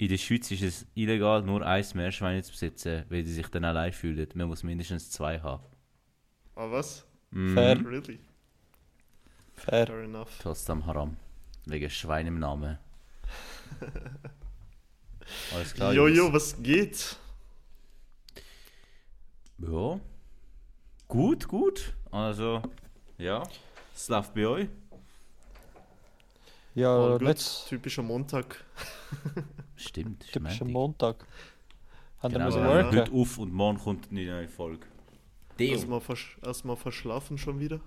in der Schweiz ist es illegal, nur ein Meerschwein zu besitzen, weil sie sich dann allein fühlen. Man muss mindestens zwei haben. Ah, was? Mm, Fair. Really? Fair. Fair enough. Trotzdem Haram. Wegen Schwein im Namen. Alles klar. Jojo, was geht? Ja. Gut, gut. Also, ja. Es läuft bei euch. Ja, good. let's. Typischer Montag. Stimmt. ist Typischer Montag. Montag. Haben wir Genau, wir ja. heute auf und morgen kommt eine neue Folge. Erstmal versch erstmal verschlafen schon wieder.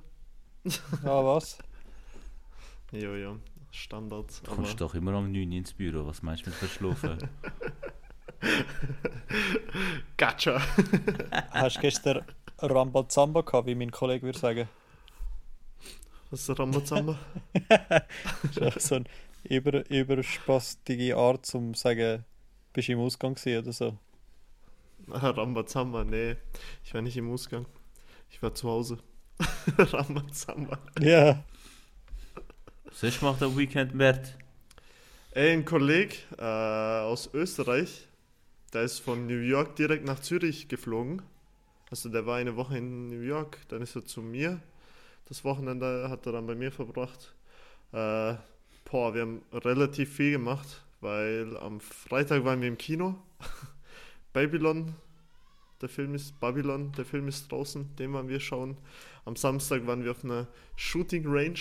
Ja, was? Ja, ja. Standard. Du Aber kommst doch immer um 9 Uhr ins Büro. Was meinst du mit verschlafen? Gotcha. Hast du gestern Rambazamba gehabt, wie mein Kollege würde sagen? Was ist der Rambazamba? Das ist echt so eine über, überspastige Art zum sagen, bist du im Ausgang gewesen oder so. Ah, Rambazamba, nee. Ich war nicht im Ausgang. Ich war zu Hause. Rambazamba. Ja. Sonst macht der Weekend Bert. Ey, ein Kollege äh, aus Österreich, der ist von New York direkt nach Zürich geflogen. Also der war eine Woche in New York, dann ist er zu mir. Das Wochenende hat er dann bei mir verbracht. Äh, boah, wir haben relativ viel gemacht, weil am Freitag waren wir im Kino. Babylon, der Film ist Babylon, der Film ist draußen, den waren wir schauen. Am Samstag waren wir auf einer Shooting Range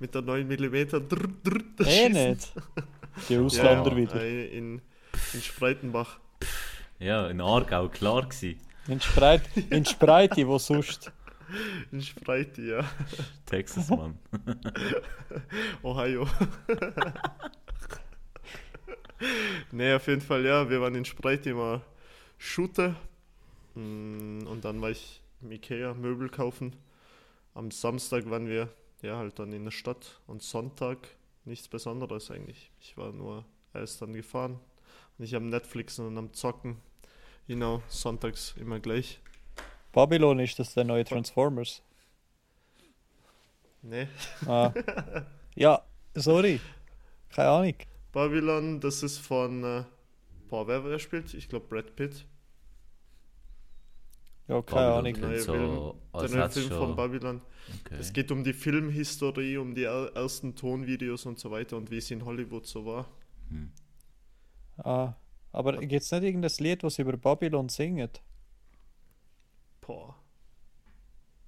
mit der 9 mm. Drr, drr, das Eh Schießen. nicht. Die Ausländer Ja, wieder. Äh, In, in Spreitenbach. Ja, in Aargau, klar gewesen. In Spreit, in Spreite, wo sonst. In Spreite, ja. Texas, Mann. Ohio. nee, auf jeden Fall, ja. Wir waren in Spreite mal shooten. Mm, Und dann war ich im Ikea Möbel kaufen. Am Samstag waren wir ja halt dann in der Stadt. Und Sonntag nichts Besonderes eigentlich. Ich war nur erst dann gefahren. Und ich am Netflix und am Zocken. Genau, sonntags immer gleich. Babylon ist das der neue Transformers. Nee. Ah. Ja, sorry. Keine Ahnung. Babylon, das ist von. Äh, boah, wer, wer spielt? Ich glaube Brad Pitt. Ja, keine Babylon Ahnung. klingt Neue so, Film- Der neue Film von. Babylon. Okay. Es geht um die Filmhistorie, um die er- ersten Tonvideos und so weiter und wie es in Hollywood so war. Hm. Ah. Aber gibt es nicht irgendein Lied, was über Babylon singt? Boah.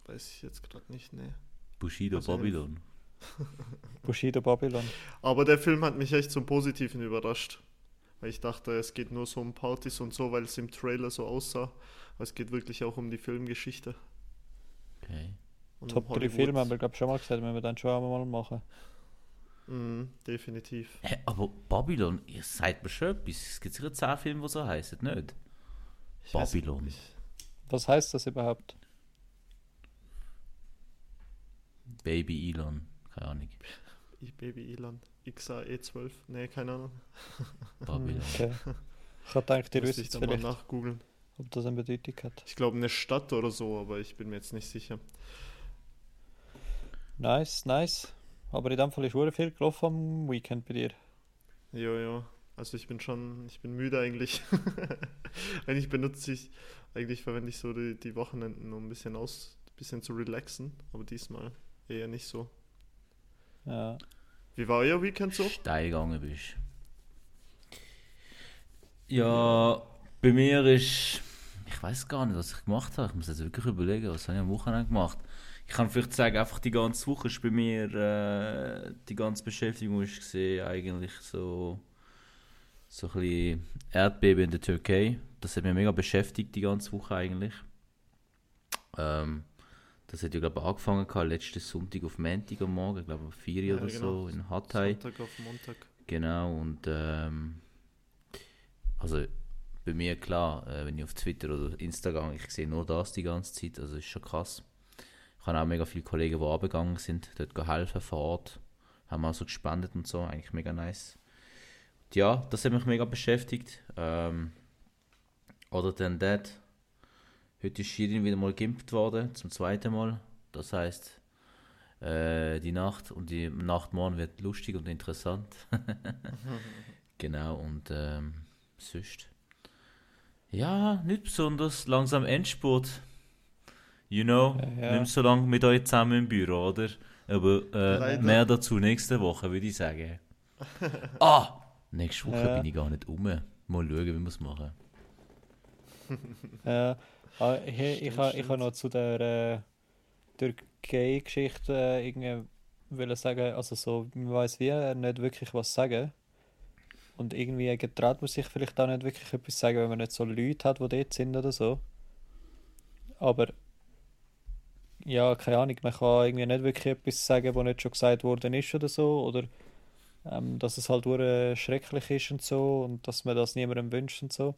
Weiß ich jetzt gerade nicht, ne. Bushido Also, Babylon. Bushido Babylon. Aber der Film hat mich echt zum Positiven überrascht. Weil ich dachte, es geht nur so um Partys und so, weil es im Trailer so aussah. Aber es geht wirklich auch um die Filmgeschichte. Okay. Und Top um 3 Hollywood. Filme haben wir, glaube ich, schon mal gesagt, wenn wir dann schon einmal machen. Mhm, definitiv. Hä, aber Babylon, ihr seid mir schon etwas. Es gibt sicher 10 Filme, die so heißen, nicht? Ich weiß Babylon. Was heißt das überhaupt? Baby Elon. Keine Ahnung. Ich Baby Elon. XAE12. Nee, keine Ahnung. Babylon. Okay. Ich hatte gedacht, ihr Müsste ich dann mal nachgoogeln. ob das eine Bedeutung hat. Ich glaube eine Stadt oder so, aber ich bin mir jetzt nicht sicher. Nice, nice. Aber in dem Fall ist sehr viel gelaufen am Weekend bei dir. Jo, jo. Also ich bin schon, ich bin müde eigentlich. eigentlich benutze ich, eigentlich verwende ich so die, die Wochenenden, um ein bisschen aus, ein bisschen zu relaxen, aber diesmal eher nicht so. Ja. Wie war euer Weekend so? steil gegangen bist. Ja, bei mir ist. Ich weiß gar nicht, was ich gemacht habe. Ich muss jetzt wirklich überlegen, was habe ich am Wochenende gemacht. Ich kann vielleicht sagen, einfach die ganze Woche ist bei mir äh, die ganze Beschäftigung ist gesehen, eigentlich so so ein bisschen Erdbeben in der Türkei. Das hat mich mega beschäftigt die ganze Woche eigentlich. Ähm, das hat ja glaube ich angefangen gehabt, letzten Sonntag auf Montag am Morgen, ich glaube um 4 Uhr Ja, oder genau. so in Hatay. Sonntag auf Montag. Genau, und ähm, also bei mir klar, äh, wenn ich auf Twitter oder Instagram, ich sehe nur das die ganze Zeit, also ist schon krass. Ich habe auch mega viele Kollegen, die abgegangen sind, dort geholfen vor Ort, haben auch so gespendet und so, eigentlich mega nice. Ja, das hat mich mega beschäftigt. Ähm, oder dann that, heute ist Shirin wieder mal geimpft worden, zum zweiten Mal. Das heißt, äh, die Nacht und die Nacht morgen wird lustig und interessant. Genau, und ähm, sonst. Ja, nicht besonders. Langsam Endspurt. You know, Ja, ja. nicht so lange mit euch zusammen im Büro, oder? Aber äh, mehr dazu nächste Woche, würde ich sagen. ah! Nächste Woche Ja. bin ich gar nicht um. Mal schauen, wie wir es machen. Ja, ah, ich, ich, Stimmt, ha- ich stimmt. habe noch zu der äh, Türkei-Geschichte äh, irgendwie wollen sagen, also so, man weiß wie äh, nicht wirklich was sagen. Und irgendwie getraut man sich vielleicht auch nicht wirklich etwas sagen, wenn man nicht so Leute hat, die dort sind oder so. Aber ja, keine Ahnung, man kann irgendwie nicht wirklich etwas sagen, was nicht schon gesagt worden ist oder so. Oder ähm, dass es halt hure schrecklich ist und so und dass man das niemandem wünscht und so.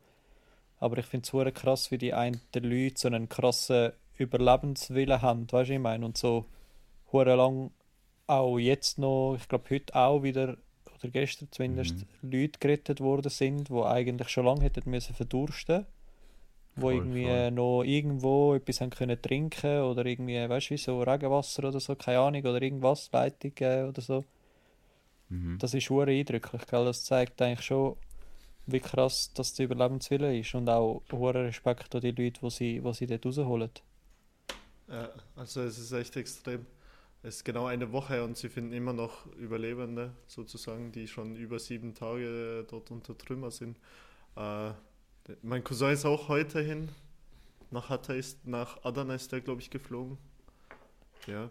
Aber ich finde es krass, wie die einen der Leute so einen krassen Überlebenswillen haben, weißt du, ich meine, und so hure lang auch jetzt noch, ich glaube heute auch wieder, oder gestern zumindest, Leute gerettet worden sind, die eigentlich schon lange hätten müssen verdursten wo Voll, irgendwie voll. noch irgendwo etwas haben können trinken oder irgendwie, weißt du, wie so Regenwasser oder so, keine Ahnung, oder irgendwas, Leitungen oder so. Mhm. Das ist hure eindrücklich, gell? Das zeigt eigentlich schon, wie krass das der Überlebenswille ist und auch hure Respekt an die Leute, die sie, die sie dort rausholen. Ja, also es ist echt extrem. Es ist genau eine Woche und sie finden immer noch Überlebende, sozusagen, die schon über sieben Tage dort unter Trümmer sind. Äh, mein Cousin ist auch heute hin. Nach Hatay ist, nach Adana ist der, glaube ich, geflogen. Ja,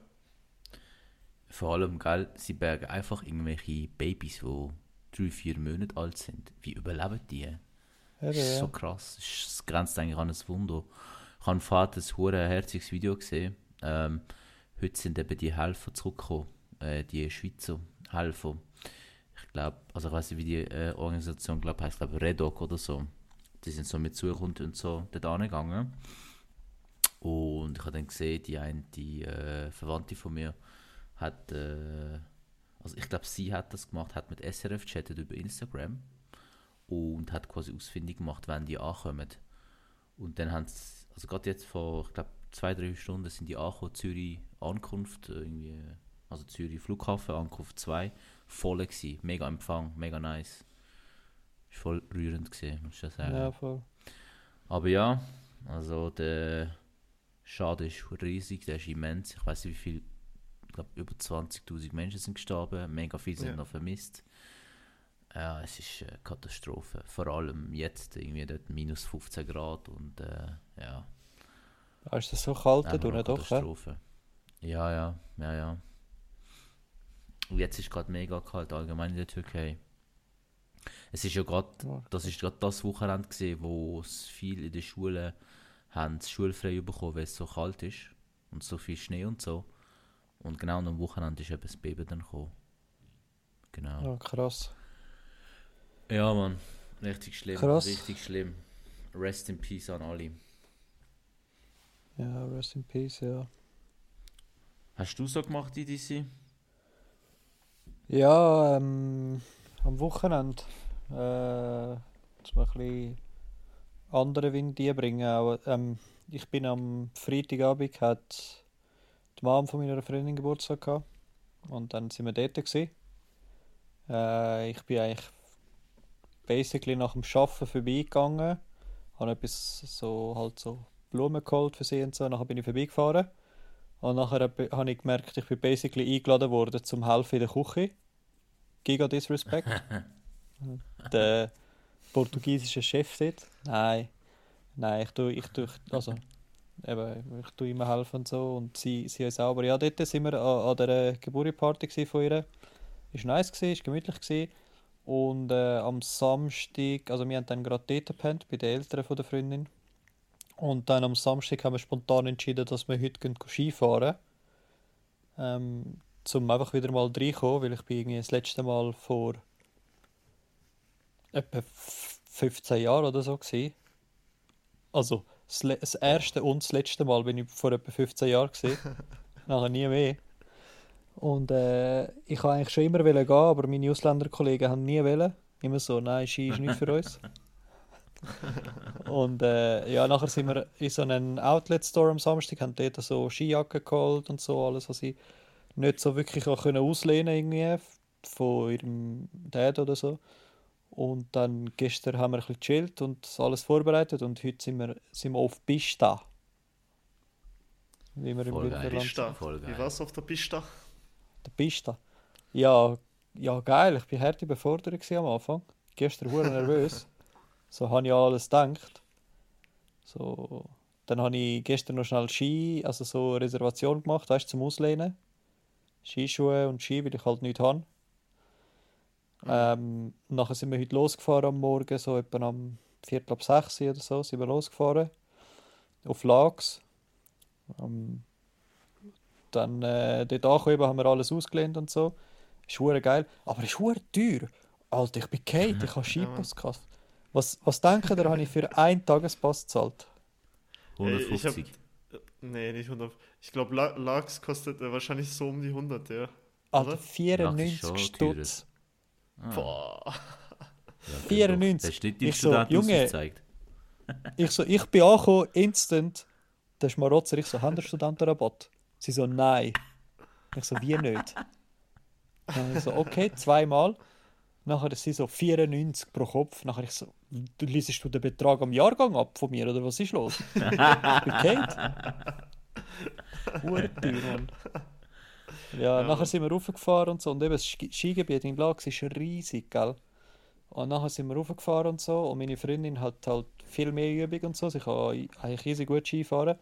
Vor allem, gell, sie bergen einfach irgendwelche Babys, die drei, vier Monate alt sind. Wie überleben die? Das ist so krass. Das grenzt eigentlich an ein Wunder. Ich habe vorhin ein hure herziges Video gesehen. Ähm, heute sind eben die Helfer zurückgekommen. Äh, die Schweizer Helfer. Ich glaube, also ich weiß nicht, wie die äh, Organisation glaub, heißt, glaube Redoc oder so. Die sind so mit Suchhund und so dort angegangen. Und ich habe dann gesehen, die eine, die äh, Verwandte von mir hat, äh, also ich glaube, sie hat das gemacht, hat mit SRF chattet über Instagram und hat quasi ausfindig gemacht, wann die ankommen. Und dann haben sie, also gerade jetzt vor, ich glaube, zwei, drei Stunden sind die angekommen, Zürich Ankunft, äh, irgendwie, also Zürich Flughafen, Ankunft 2, voll gewesen, mega Empfang, mega nice. Ist voll rührend gesehen, muss ich ja sagen. ja, voll. Aber ja, also der Schaden ist riesig, der ist immens. Ich weiß nicht, wie viel, glaube, über 20.000 Menschen sind gestorben, mega viele sind Ja. noch vermisst. Ja, es ist eine Katastrophe. Vor allem jetzt, irgendwie dort minus 15 Grad und äh, ja. Ah, ist das so kalt eine unten doch? Katastrophe. Ja, ja, ja, ja. Und jetzt ist gerade mega kalt allgemein in der Türkei. Es ist ja gerade Ja. das ist gerade das Wochenende gesehen, wo es viel in den Schulen haben schulfrei bekommen, weil es so kalt ist und so viel Schnee und so. Und genau am Wochenende ist eben das Baby dann gekommen. Genau. Ja, krass. Ja, Mann, richtig schlimm, Krass. richtig schlimm. Rest in Peace an alle. Ja, rest in peace, ja. Hast du so gemacht, EDC? Ja, ähm, am Wochenende äh, zum ein bisschen andere Wind bringen. Auch, ähm, ich bin am Freitagabend hat die Mom von meiner Freundin Geburtstag gehabt und dann sind wir dort gewesen. Äh, ich bin eigentlich basically nach dem Arbeiten vorbeigegangen, habe etwas so halt so Blumen geholt für sie und so. Nachher bin ich vorbeigefahren und nachher habe habe ich gemerkt, ich bin basically eingeladen worden zum Helfen in der Küche. Giga Disrespect. der portugiesische Chef dort. Nein, nein, ich tue, ich tue, also, eben, ich tue immer helfen und so und sie, sie. Aber ja, dort sind wir an, an der Geburtstagsparty von ihr. Ist nice gewesen, ist gemütlich gewesen. Und äh, am Samstag, also wir haben dann gerade dort gepennt, bei den Eltern von der Freundin. Und dann am Samstag haben wir spontan entschieden, dass wir heute Skifahren. Ähm, zum einfach wieder mal reinkommen, weil ich bin irgendwie das letzte Mal vor etwa f- 15 Jahren oder so gewesen. Also das, erste und das letzte Mal bin ich vor etwa 15 Jahren. Nachher nie mehr. Und äh, ich wollte eigentlich schon immer gehen, aber meine Ausländerkollegen haben nie wollen. Immer so, nein, Ski ist nicht für uns. und äh, ja, nachher sind wir in so einen Outlet-Store am Samstag, haben dort so Skijacken geholt und so, alles, was ich nicht so wirklich auch können auslehnen irgendwie von ihrem Dad oder so. Und dann gestern haben wir ein bisschen gechillt und alles vorbereitet und heute sind wir, sind wir auf Pista. Wie wir im Voll geil. Bündnerland Pista. Voll geil. Wie war's auf der Pista? Der Pista. Ja, ja geil. Ich bin hart überfordert am Anfang. Gestern hure nervös. So habe ich an alles gedacht. So, dann habe ich gestern noch schnell Ski, also so eine Reservation gemacht, weißt du, zum Auslehnen. Skischuhe und Ski, weil ich halt nichts habe. Ähm, nachher sind wir heute losgefahren am Morgen, so etwa am Viertel ab sechs oder so, sind wir losgefahren. Auf Lags. Ähm, dann äh, dort angekommen, haben wir alles ausgelehnt und so. Ist hure geil, aber ist hure teuer. Alter, ich bin Kate, ich habe Skipass gekauft. Was, was denken ihr, habe ich für einen Tagespass gezahlt? Ey, ich hab- 150. Nee, nicht 100. Ich glaube, Lachs kostet äh, wahrscheinlich so um die 100, ja. Alter, Oder? 94 schon Stutz. Ah, Boah. ja, okay, 94. doch. Hast du nicht deinen Ich so, Junge. gezeigt? Ich so, ich bin angekommen, instant. Der Schmarotzer, ich so, haben der Studentenrabatt? Sie so, nein. Ich so, wie nicht? Dann ich so, okay, zweimal. Nachher ist sie so 94 pro Kopf. Nachher ich so, du liest du den Betrag am Jahrgang ab von mir oder was ist los? okay. Teuer, Mann. Ja, nachher sind wir raufgefahren und so. Und eben das Ski- Skigebiet in Lax ist riesig, gell? Und nachher sind wir raufgefahren und so. Und meine Freundin hat halt viel mehr Übung und so. Sie kann eigentlich easy gut Ski fahren.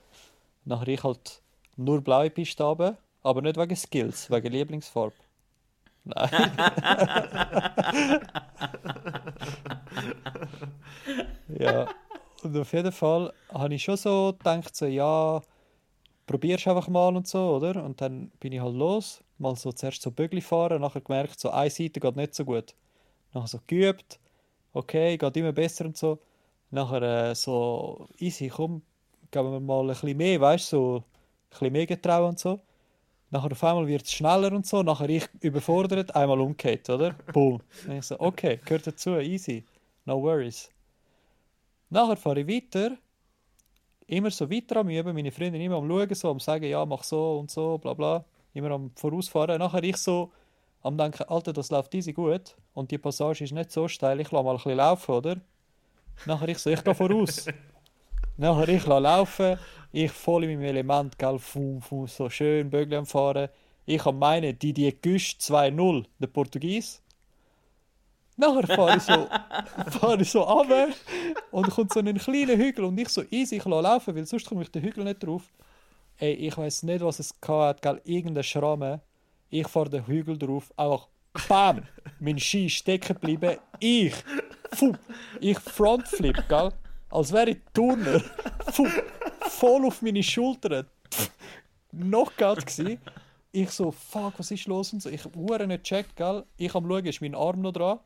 Nachher ich halt nur blaue Piste runter, aber nicht wegen Skills, wegen Lieblingsfarbe. Nein. ja. Und auf jeden Fall habe ich schon so gedacht, so, ja, probierst einfach mal und so, oder? Und dann bin ich halt los, mal so zuerst so Bögli fahren, nachher gemerkt, so eine Seite geht nicht so gut. Nachher so geübt, okay, geht immer besser und so. Nachher äh, so, easy, komm, geben wir mal ein bisschen mehr, weißt du, so ein bisschen mehr getrauen und so. Nachher auf einmal wird es schneller und so, nachher ich überfordert, einmal umgekehrt, oder? Boom. Dann ich so, okay, gehört dazu, easy, no worries. Nachher fahre ich weiter, immer so weiter am Üben, meine Freundin immer am Schauen, so am sagen, ja, mach so und so, bla bla, immer am Vorausfahren. Nachher ich so am denken, Alter, das läuft easy gut und die Passage ist nicht so steil, ich lasse mal ein bisschen laufen, oder? Nachher ich so, ich gehe voraus. Nachher ich lasse laufen, ich voll in meinem Element, gell, fum, fum, so schön Bögel am Fahren. Ich habe meine, die die Güst 2-0, der Portugies. Nachher fahre ich so, fahre ich so runter und kommt so einen kleinen Hügel und ich so easy, ich laufen, weil sonst komme ich den Hügel nicht drauf. Ey, ich weiß nicht, was es gehabt hat, gell, irgendein Schramme. Ich fahre den Hügel drauf, einfach BAM! Mein Ski stecken geblieben. Ich, fuh, ich Frontflip, gell? Als wäre ich Turner. Fuh, voll auf meine Schultern. Knockout gsi. Ich so, fuck, was ist los? Und so. Ich habe nicht gecheckt, gell? Ich am schauen, ist mein Arm noch dran.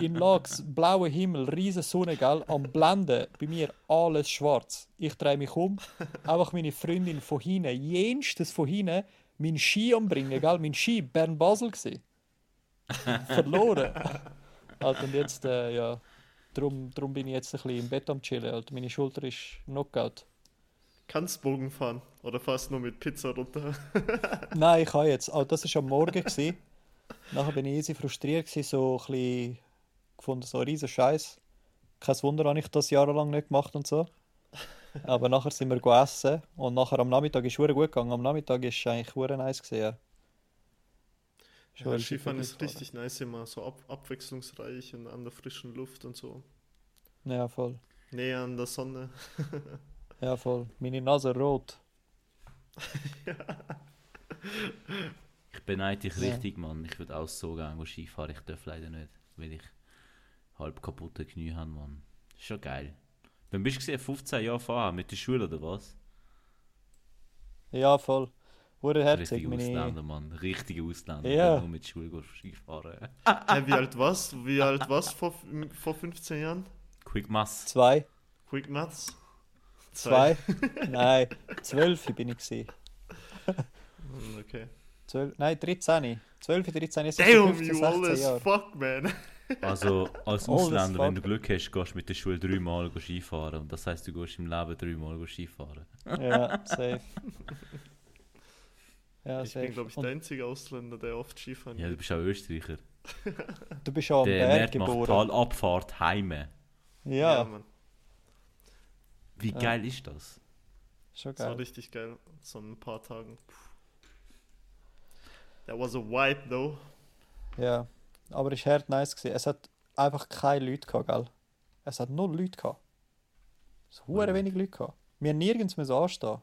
In Lags, blauer Himmel, riesen Sonne, gell? Am Blenden, bei mir alles schwarz. Ich drehe mich um, einfach meine Freundin von hinten, jenstes von hinten, mein Ski umbringen, gell? Mein Ski, Bern-Basel gsi. Verloren. Alter, und jetzt, äh, ja, drum, drum bin ich jetzt ein bisschen im Bett am chillen, Alter. Meine Schulter ist Knockout. Kannst Bogen fahren oder fährst nur mit Pizza runter? Nein, ich kann jetzt. Oh, das war am Morgen. Gewesen. Nachher bin ich easy frustriert, gewesen, so ein bisschen gefunden, so riesen Scheiß. Kein Wunder, habe ich das jahrelang nicht gemacht und so. Aber nachher sind wir gegessen und nachher am Nachmittag ist es gut gegangen. Am Nachmittag ist es eigentlich hure nice gewesen, ja. Ja, Skifahren ist gefahren. richtig nice immer, so ab abwechslungsreich und an der frischen Luft und so. Ja, voll. Näher an der Sonne. Ja, voll. Meine Nase rot. Ich beneide dich Ja. richtig, Mann. Ich würde auch so gerne Skifahren. Ich darf leider nicht, weil ich halb kaputte Knie habe, Mann. Ist schon geil. Wann bist du gesehen, 15 Jahre fahren mit der Schule oder was? Ja, voll. Hure herzig. Richtige Meine... Ausländer, Mann. Richtige Ausländer. Ja. die Nur mit Schule gehen Skifahren. Äh, wie alt du? Wie alt du vor, vor 15 Jahren? Quick Mass. Zwei. Quick Nuts? Zwei. Nein, zwölf bin ich gewesen. Okay. Zwölf, nein, 13. 12, 13, jetzt ist Damn, 15, you 16 old as Jahre. fuck, man. Also als Ausländer, wenn du. Glück hast, gehst du mit der Schule dreimal go Skifahren. Und das heisst, du gehst im Leben dreimal go Skifahren. Ja, safe. Ja, Ich safe. bin, glaube ich, der einzige Ausländer, der oft Skifahren Ja, du bist auch Österreicher. Du bist ja am Der Berg Mert macht geboren. Talabfahrt heime. Ja, Mann. Wie Ja. geil ist das? schon Das war geil. richtig geil. So ein paar Tagen. That was a vibe, though. Ja, aber es war hart nice. Gewesen. Es hat einfach keine Leute gehabt, gell? Es hat null Leute gehabt. Es hat hure Mhm. wenig Leute gehabt. Wir haben nirgends müssen anstehen.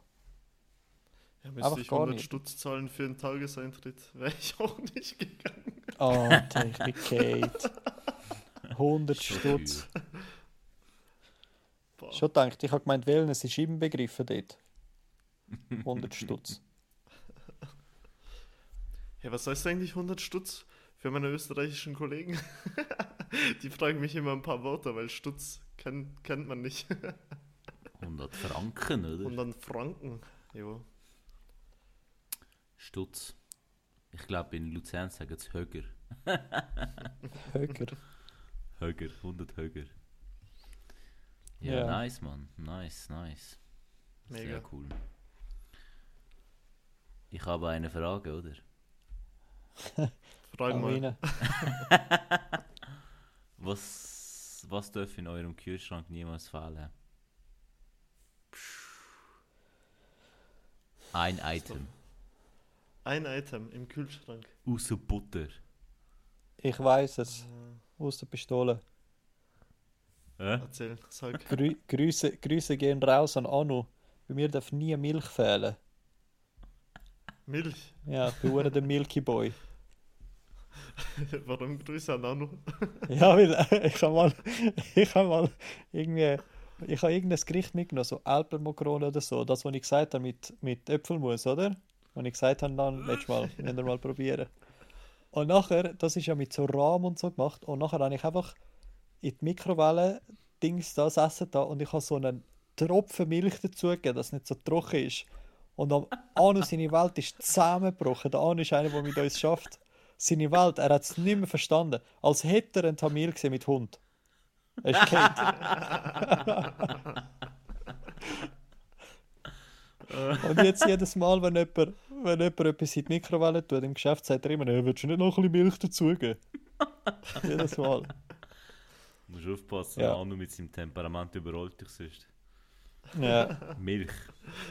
Ja, Einfach müsste ich gar 100 nicht. Stutz zahlen für einen Tageseintritt, wäre ich auch nicht gegangen. Bin Kate. 100 Schon Stutz. Schon gedacht, ich habe gemeint, Wellness ist im Begriffen dort. 100 Stutz. Hey, was heißt eigentlich 100 Stutz für meine österreichischen Kollegen? Die fragen mich immer ein paar Worte, weil Stutz kennt, kennt man nicht. 100 Franken, oder? Und dann Franken. Jo. Stutz. Ich glaube, in Luzern sagen es Höger. Höger. Höger, 100 Höger. Ja, Ja. nice, Mann. Nice, nice. Mega. Sehr cool. Ich habe eine Frage, oder? Frag mal. Was, was darf in eurem Kühlschrank niemals fehlen? Ein Item. Ein Item im Kühlschrank. Außer Butter. Ich weiß es. Aus der Pistole. Äh? Erzähl, sag. Grü Grüße, Grüße gehen raus an Anu. Bei mir darf nie Milch fehlen. Milch. Ja, ich bin der Milky Boy. Warum Grüße an Anu? Ja, weil äh, ich habe mal, ich habe mal irgendwie, ich habe irgendein Gericht mitgenommen, so Alpenmakrone oder so, das, was ich gesagt habe mit, mit Äpfelmus, oder? Und ich gesagt habe dann letztes Mal, wir wir mal probieren. Und nachher, das ist ja mit so Rahm und so gemacht, und nachher habe ich einfach in die Mikrowelle Dings da, das Essen da, und ich habe so einen Tropfen Milch dazugegeben, dass es nicht so trocken ist. Und am Anu seine Welt ist zusammengebrochen. Der Anu ist einer, der mit uns schafft. Seine Welt, er hat es nicht mehr verstanden. Als hätte er einen Tamil gesehen mit Hund. Er ist Kate. Und jetzt jedes Mal, wenn jemand, wenn jemand etwas in die Mikrowelle tut, im Geschäft sagt er immer, «Hey, willst du nicht noch ein bisschen Milch dazugeben? jedes Mal. Du musst aufpassen, Ja. Anu mit seinem Temperament überrollt dich sonst. Ja. Milch.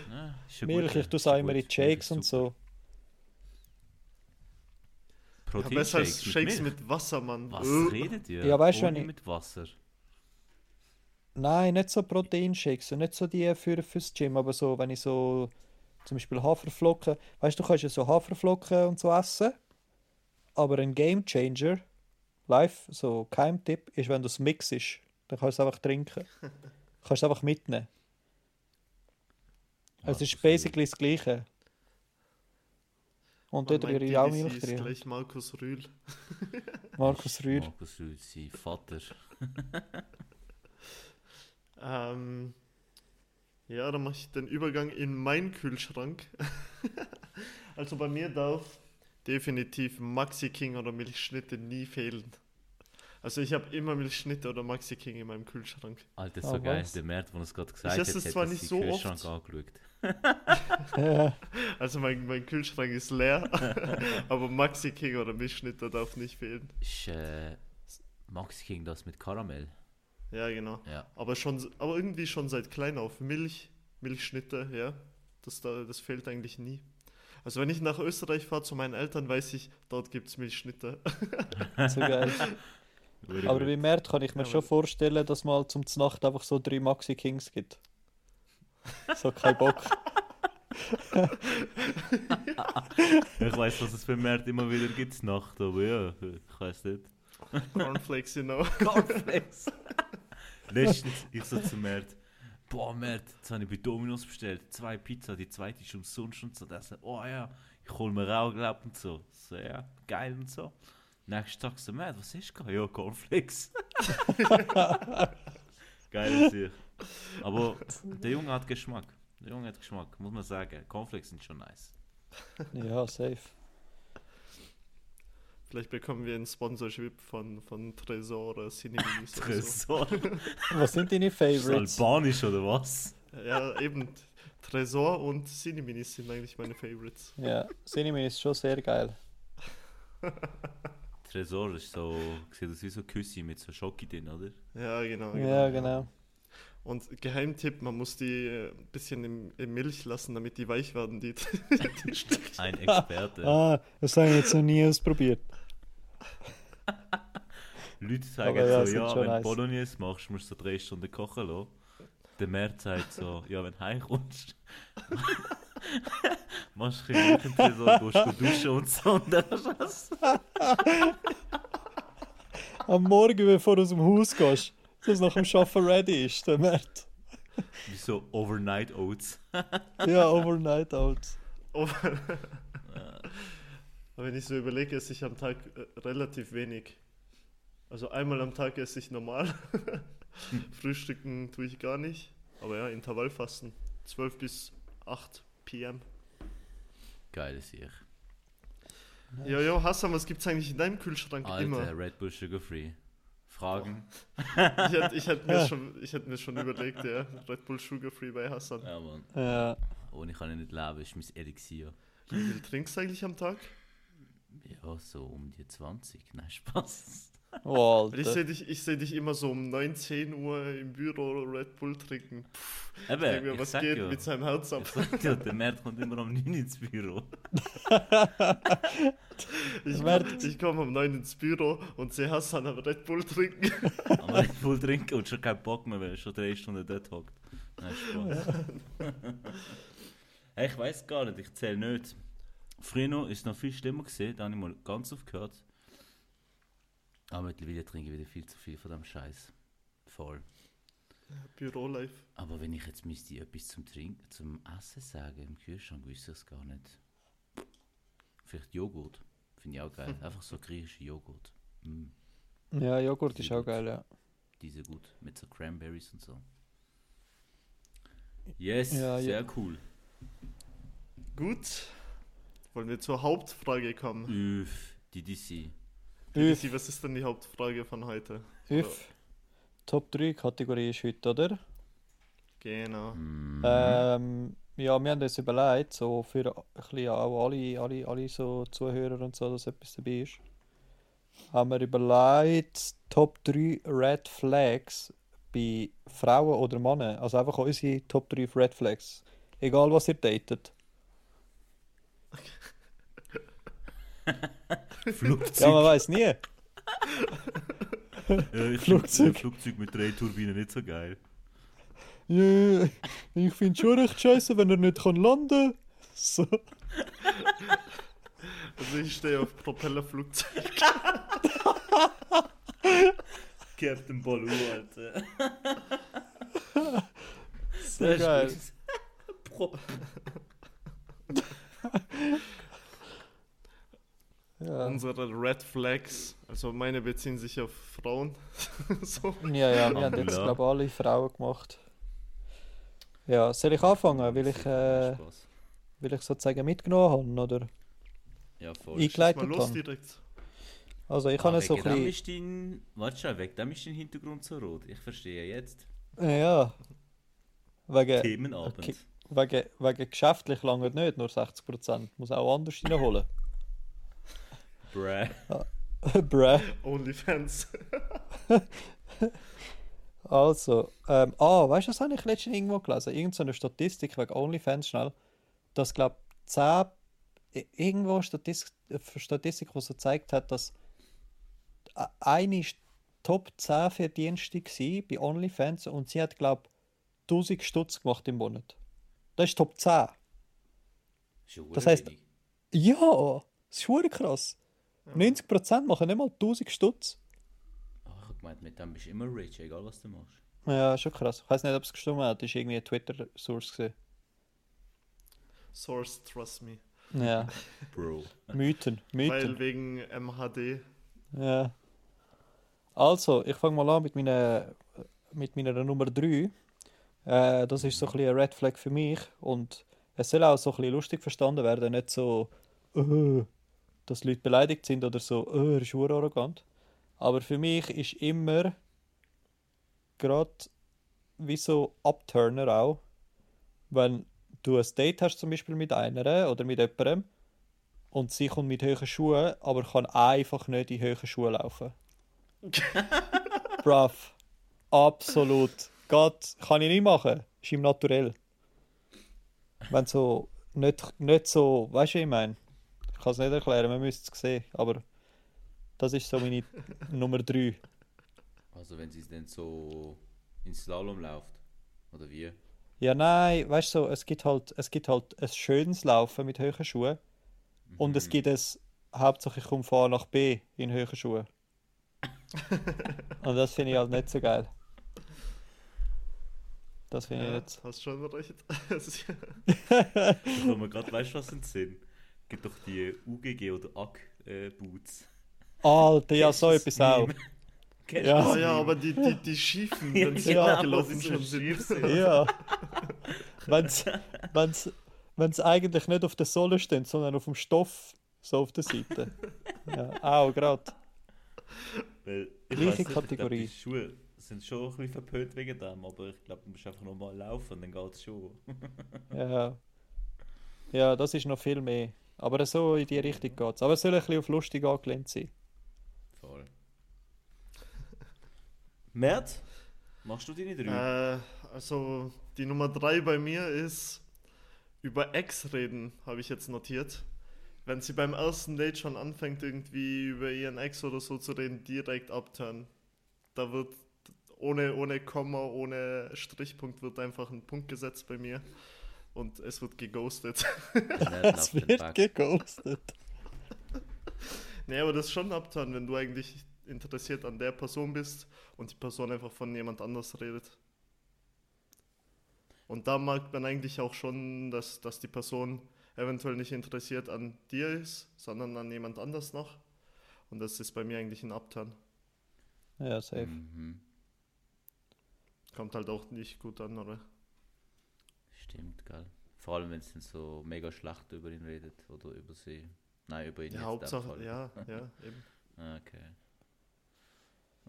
Ja, Milch, gut, ich tue es auch immer in. Shakes und so. Ja, besser Proteinshakes als mit Shakes Milch. mit Wasser, Mann. Was Äh. redet ihr? Ja, weißt du, ich- mit Wasser. Nein, nicht so Proteinshakes und nicht so die für, fürs Gym, aber so, wenn ich so zum Beispiel Haferflocken, weißt du, du kannst ja so Haferflocken und so essen, aber ein Game Changer, live, so Keimtipp, ist, wenn du es mixst, dann kannst du es einfach trinken. kannst es einfach mitnehmen. Es Markus ist basically das Gleiche. Und dort rühre ich auch Milch drin. gleich Markus Rühl. Markus Rühr. Markus Rühl, sein Vater. Ähm, ja, dann mache ich den Übergang in meinen Kühlschrank. also bei mir darf definitiv Maxi King oder Milchschnitte nie fehlen. Also ich habe immer Milchschnitte oder Maxi King in meinem Kühlschrank. Alter, Ah, so geil. was? Der Mert, der uns gerade gesagt esse hat, es hat zwar uns nicht den so Kühlschrank oft. angeschaut. Also mein, mein Kühlschrank ist leer, aber Maxi King oder Milchschnitte darf nicht fehlen. Ist äh, Max King das mit Karamell? Ja, genau. Ja. Aber schon, aber irgendwie schon seit klein auf. Milch, Milchschnitte, ja. Das, da, das fehlt eigentlich nie. Also wenn ich nach Österreich fahre zu meinen Eltern, weiß ich, dort gibt es Milchschnitte. so geil. Aber wie Mert kann ich mir Ja, schon vorstellen, dass mal zum Znacht einfach so drei Maxi Kings gibt. So kein Bock. Ich weiß, was es für Mert immer wieder gibt, Nacht, aber ja, ich weiß nicht. Cornflakes, you know. Cornflakes. Letztens, ich so zu Mert, boah Mert, jetzt habe ich bei Dominos bestellt, zwei Pizza, die zweite ist umsonst und so. Der so, oh ja, ich hol mir auch, glaub und so. So, ja, geil und so. Nächsten Tag so, Mert, was ist da? Ja, Cornflakes. geil sich. Aber der Junge hat Geschmack. Der Junge hat Geschmack, muss man sagen. Cornflakes sind schon nice. Ja, safe. Vielleicht bekommen wir ein Sponsorship von, von Tresor oder Cineminis oder so. Tresor. Was sind deine Ist das Favorites? Albanisch oder was? Ja, eben. Tresor und Cineminis sind eigentlich meine Favorites. Ja, Cinnamon ist schon sehr geil. Tresor ist so, sieht aus wie so Küssi mit so Schoki drin, oder? Ja, genau. Ja, genau. Und Geheimtipp, man muss die äh, ein bisschen in, in Milch lassen, damit die weich werden, die, die Stückchen. Ein Experte. Ah, das habe ich jetzt noch nie ausprobiert. Leute sagen ja, so, ja, wenn nice. du Bolognese machst, musst du so drei Stunden kochen lassen. Der Mert sagt so, ja, wenn du heimkommst, machst du ein bisschen so, gehst du duschen und so und dann hast du das. Am Morgen, bevor du aus dem Haus gehst, dass es nach dem Arbeiten ready ist, der Mert. Wie so Overnight Oats. Ja, Overnight. Oh. Aber wenn ich so überlege, esse ich am Tag äh, relativ wenig. Also einmal am Tag esse ich normal. Frühstücken tue ich gar nicht. Aber ja, Intervallfasten. 12 bis 8 PM. Geiles hier. Jojo, Hassan, was gibt's eigentlich in deinem Kühlschrank immer? Alter, Red Bull Sugar Free. Fragen? Ich hätte, ich, hätte mir schon, ich hätte mir schon überlegt, ja. Red Bull Sugar Free bei Hassan. Ja, Mann. Ja. Ohne kann ich nicht leben, ist mein Elixier. Wie viel trinkst du eigentlich am Tag? Ja, so um die 20. Nein, Spaß. Oh, Ich sehe dich, ich seh dich immer so um 9, 10 Uhr im Büro Red Bull trinken. Ich Eben, denke mir, ich was geht ja. mit seinem Herz ab? Ich sag ja, der Mert kommt immer um 9 ins Büro. Ich, Mert. ich komme um 9 ins Büro und sehe Hassan am Red Bull trinken. Aber Red Bull trinken und schon keinen Bock mehr, weil er schon drei Stunden dort hockt. Nein, Spaß. hey, ich weiß gar nicht, ich zähle nicht. Früher ist es noch viel schlimmer gesehen, da habe ich mal ganz aufgehört. Aber mittlerweile trinke ich wieder viel zu viel von dem Scheiß. Voll. Bürolife. Aber wenn ich jetzt müsste etwas zum Trinken, zum Essen sagen im Kühlschrank, wüsste ich es gar nicht. Vielleicht Joghurt. Finde ich auch geil. Einfach so griechische Joghurt. Mm, Ja, Joghurt ist auch geil, ja. diese gut. Mit so Cranberries und so. Yes, Ja, sehr ja. cool. Gut. Wollen wir zur Hauptfrage kommen? Üff, DDC. Üff, Lisi, was ist denn die Hauptfrage von heute? Üff. Top 3 Kategorie ist heute, oder? Genau. Mm, Ähm, ja, wir haben uns überlegt, so für ein bisschen auch alle, alle, alle so Zuhörer und so, dass etwas dabei ist. Haben wir überlegt, Top 3 Red Flags bei Frauen oder Männern. Also einfach unsere Top 3 Red Flags. Egal was ihr datet. Flugzeug. Ja, man weiß nie. Ja, ich Flugzeug. Flugzeug. Flugzeug mit drei Turbinen nicht so geil. Ja, ich finde schon recht scheiße, wenn er nicht kann landen So. Also ich stehe auf Propellerflugzeug. Captain Baloo, Alter. So geil. Ja. Unsere Red Flags. Also meine beziehen sich auf Frauen. so. Ja, ja, wir haben jetzt, glaube ich, alle Frauen gemacht. Ja, soll ich anfangen, weil ich, äh, weil ich sozusagen mitgenommen habe, oder Ja, voll. Mal eingeleitet los habe? direkt. Also ich Ah, habe so ein bisschen... ist dein... Warte schon, wegen dem ist dein Hintergrund so rot. Ich verstehe jetzt. Ja, wegen, Themenabend. okay. wegen, wegen geschäftlich lange nicht, nur 60%. Muss auch anders reinholen. Bruh. Bruh. Onlyfans. Also, ähm, ah, weißt du, das habe ich letztens irgendwo gelesen? Irgend so eine Statistik wegen OnlyFans schnell, dass, glaube 10, i- irgendwo Statistik, Statistik, die so gezeigt hat, dass eine Top 10 Verdienste gsi bei OnlyFans und sie hat, glaube 1000 Stutz gemacht im Monat. Das ist Top 10. Schon Das heisst- wenig. Ja, das ist krass. 90% machen nicht mal 1000 Stutz. Ah, ich hab gemeint, mit dem bist du immer rich, egal was du machst. Ja, schon krass. Ich weiß nicht, ob es gestimmt hat. Das war irgendwie eine Twitter-Source. Source, trust me. Ja, Bro. Mythen. Mythen. Weil wegen MHD. Ja. Also, ich fange mal an mit meiner, mit meiner Nummer 3. Äh, das ist so ein bisschen ein Red Flag für mich. Und es soll auch so ein bisschen lustig verstanden werden. Nicht so, äh, dass Leute beleidigt sind oder so, äh, er ist arrogant. Aber für mich ist immer gerade wie so Upturner auch, wenn du ein Date hast zum Beispiel mit einer oder mit jemandem und sie kommt mit hohen Schuhen, aber kann einfach nicht in hohen Schuhen laufen. Brav. Absolut. Geht, kann ich nicht machen. Ist ihm naturell. Wenn so nicht, nicht so, weißt du, ich meine? Ich kann es nicht erklären, man müsste es sehen, aber das ist so meine Nummer 3. Also wenn sie es dann so ins Slalom läuft. Oder wie? Ja, nein, weißt du, so, es gibt halt, es gibt halt ein schönes Laufen mit hohen Schuhen und es gibt es hauptsächlich vom von A nach B in hohen Schuhen. und das finde ich halt nicht so geil. Das finde ich Ja, nicht. hast schon recht. Da kommen wir gerade, weißt du was in Sinn? Gibt doch die UGG oder AG äh, Boots. Alter, ja, so etwas auch. Kennst Ja. das ja, aber die, die, die schiefen, Ja, wenn sie genau, abgelaufen schon schief sind. Ja. Wenn's, wenn's, wenn's eigentlich nicht auf der Sohle steht, sondern auf dem Stoff, so auf der Seite. Ja, auch gerade. Gleiche nicht, Ich glaub, Kategorie. die Schuhe sind schon ein bisschen verpönt wegen dem, aber ich glaube, du musst einfach nochmal laufen, dann geht es schon. Ja. ja, das ist noch viel mehr. Aber so in die Richtung geht's. Aber es soll ein bisschen auf lustig angelehnt sein. Voll. Mert, machst du deine drei? Äh, also die Nummer drei bei mir ist über Ex reden, habe ich jetzt notiert. Wenn sie beim ersten Date schon anfängt, irgendwie über ihren Ex oder so zu reden, direkt abturnen. Da wird ohne, ohne Komma, ohne Strichpunkt wird einfach ein Punkt gesetzt bei mir. Und es wird geghostet. Es wird geghostet. nee, aber das ist schon ein Abturn, wenn du eigentlich interessiert an der Person bist und die Person einfach von jemand anders redet. Und da merkt man eigentlich auch schon, dass, dass die Person eventuell nicht interessiert an dir ist, sondern an jemand anders noch. Und das ist bei mir eigentlich ein Abturn. Ja, safe. Mhm. Kommt halt auch nicht gut an, oder? Stimmt, geil. Vor allem, wenn es dann so mega schlecht über ihn redet oder über sie. Nein, über ihn Ja, Hauptsache, ja, ja, eben. Ah, Okay.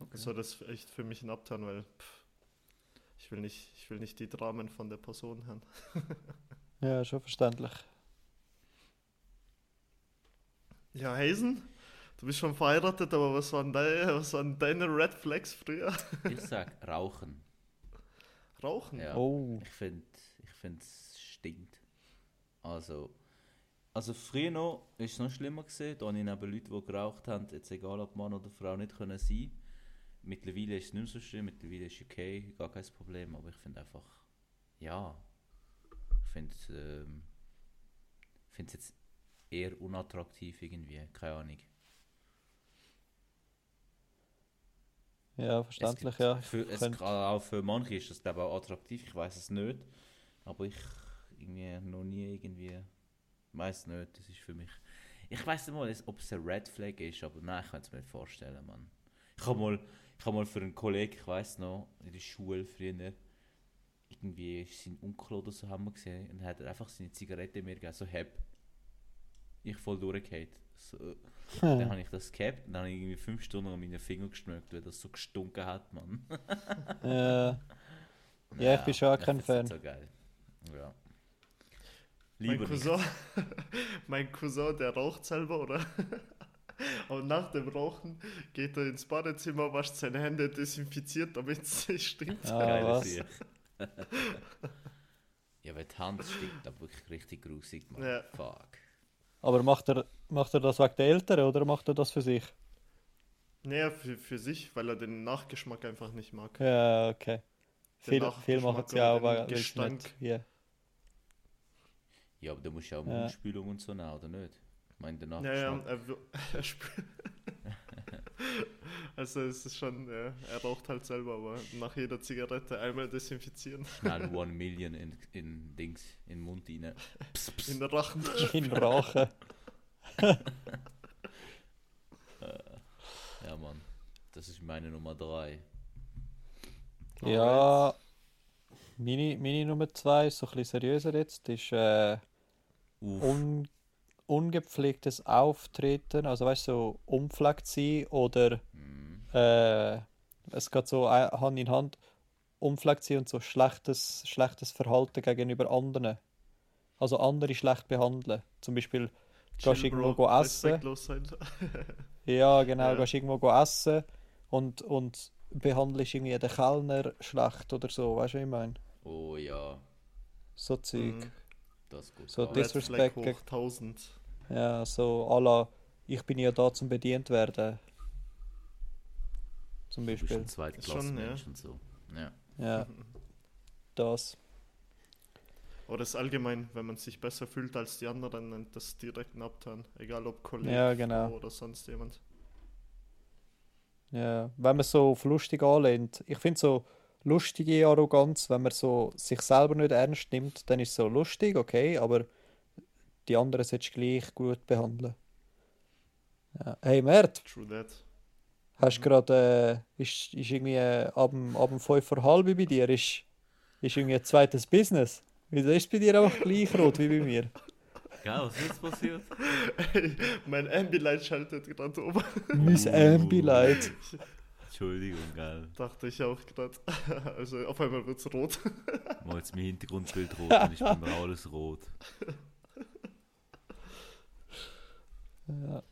Okay. So, das ist echt für mich ein Abturn, weil pff, ich will nicht, ich will nicht die Dramen von der Person hören. Ja, schon verständlich. Ja, Hazen, du bist schon verheiratet, aber was waren, deine, was waren deine Red Flags früher? Ich sag Rauchen. Rauchen? Ja. Oh. Ich finde, finde, es stinkt. Also, also früher noch ist es noch schlimmer gesehen. Da habe ich neben Leuten, die geraucht haben, jetzt egal ob Mann oder Frau, nicht können sein. Mittlerweile ist es nicht mehr so schlimm, mittlerweile ist es okay, gar kein Problem, aber ich finde einfach, ja, ich finde es ähm, finde es jetzt eher unattraktiv irgendwie, keine Ahnung. Ja, Es verständlich, gibt ja. Für, es, auch für manche ist das glaube ich auch attraktiv, ich weiß es nicht. Aber ich irgendwie noch nie irgendwie. weiß nicht, das ist für mich. Ich weiß nicht mal, ob es ein Red Flag ist, aber nein, ich kann es mir nicht vorstellen, Mann. Ich habe mal, ich habe mal für einen Kollegen, ich weiß noch, in der Schule früher, irgendwie sein Onkel oder so haben wir gesehen und hat er einfach seine Zigarette mir gegeben, so heb. Ich voll durchgehakt. So, dann habe ich das gehabt und dann habe ich irgendwie fünf Stunden an meinen Finger geschmeckt, weil das so gestunken hat, Mann. Ja, Ja, ich bin schon auch kein Fan. So geil. Ja. Mein Lieber nicht. Cousin, mein Cousin, der raucht selber, oder? Und nach dem Rauchen geht er ins Badezimmer, wascht seine Hände, desinfiziert, damit es nicht stinkt. Ah, ja, weil die Hand stinkt aber wirklich richtig grusig, Mann. Ja. Fuck. Aber macht er, macht er das wegen der Eltern oder macht er das für sich? Naja, für, für sich, weil er den Nachgeschmack einfach nicht mag. Ja, okay. Viel, viel machen sie den weil sie Gestank. nicht. Ja. Ja, aber da musst du auch Ja. Mundspülung und so nehmen, oder nicht? Ich meine, danach Ja, ja, er, er. Also es ist schon, ja, er raucht halt selber, aber nach jeder Zigarette einmal desinfizieren. schnell One Million in, in Dings, in den Mund rein. Pss, pss. In den Rachen. In Rache. Ja, Mann. Das ist meine Nummer 3. Ja, meine, meine Nummer zwei ist so ein bisschen seriöser jetzt. Ist äh, un, ungepflegtes Auftreten. Also weißt du, so unpflegt sein oder Mhm. äh, es geht so Hand in Hand. Unpflegt sein und so schlechtes, schlechtes Verhalten gegenüber anderen. Also andere schlecht behandeln. Zum Beispiel gehst Chill, irgendwo Bro, go essen. Ja, genau, Ja. gehst irgendwo go essen und, und behandelst irgendwie den Kellner schlecht oder so, weißt du, was ich meine? Oh ja, So Zeug. Mhm. das geht So Disrespect hoch gegen- 1000. Ja, so à la, ich bin ja da zum bedient werden. Zum Du bist Beispiel. ein zweitklasse Schon, ja. Mensch und so. Ja. Ja, das. Oder es allgemein, wenn man sich besser fühlt als die anderen, nennt das direkt ein Abtan. Egal ob Kollege Ja, genau. Oder sonst jemand. Ja, wenn man so auf lustig anlehnt. Ich finde so lustige Arroganz, wenn man so sich selber nicht ernst nimmt, dann ist es so lustig, okay, aber die anderen solltest du gleich gut behandeln. Ja. Hey Mert, True that. hast du gerade, äh, ist, ist irgendwie äh, ab, dem- ab dem 5 vor halb bei dir, ist, ist irgendwie ein zweites Business? Wieso ist es bei dir einfach gleich rot wie bei mir? Gell, was ist jetzt passiert? Ey, mein Ambilight schaltet gerade um. Mein Ambilight. Entschuldigung, gell. Dachte ich auch gerade. Also auf einmal wird's rot. Mal jetzt mein Hintergrundbild rot und ich bin mir alles rot. Ja.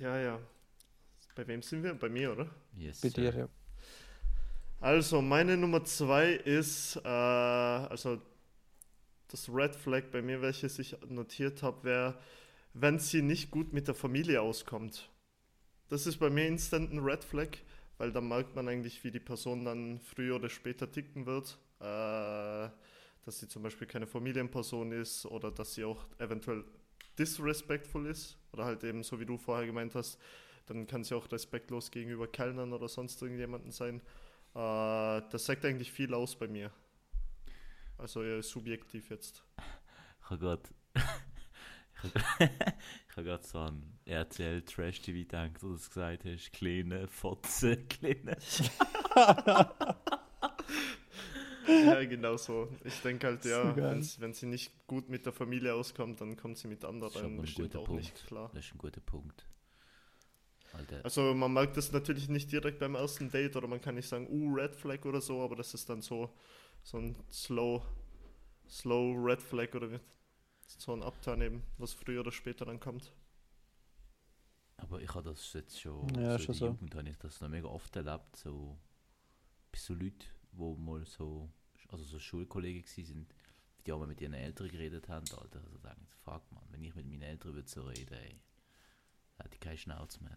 Ja, ja. Bei wem sind wir? Bei mir, oder? Yes, Bei dir, ja. Also, meine Nummer zwei ist, äh, also das Red Flag bei mir, welches ich notiert habe, wäre, wenn sie nicht gut mit der Familie auskommt. Das ist bei mir instant ein Red Flag, weil da merkt man eigentlich, wie die Person dann früher oder später ticken wird. Äh, dass sie zum Beispiel keine Familienperson ist oder dass sie auch eventuell disrespectful ist oder halt eben so wie du vorher gemeint hast, dann kann sie auch respektlos gegenüber Kellnern oder sonst irgendjemanden sein. Äh, das sagt eigentlich viel aus bei mir. Also eher subjektiv jetzt. Ich habe gerade. ich habe gerade so an RTL Trash TV gedacht, wo du es gesagt hast. Kleine Fotze, kleine. ja, genau so. Ich denke halt, ja, wenn, sie nicht gut mit der Familie auskommt, dann kommt sie mit anderen bestimmt auch Punkt. nicht klar. Das ist ein guter Punkt. Alter, Also man merkt das natürlich nicht direkt beim ersten Date oder man kann nicht sagen, uh, Red Flag oder so, aber das ist dann so, so ein Slow, Slow Red Flag oder so ein Upturn eben, was früher oder später dann kommt. aber ich habe das jetzt schon, Ja, so schon so. Jugend habe ich das noch mega oft erlebt, so bei so Leuten, wo mal so, also so Schulkollegen gewesen sind, die auch mal mit ihren Eltern geredet haben, Alter, also sagen, fuck man, wenn ich mit meinen Eltern würde so reden, ey, da hätte ich keine Schnauze mehr.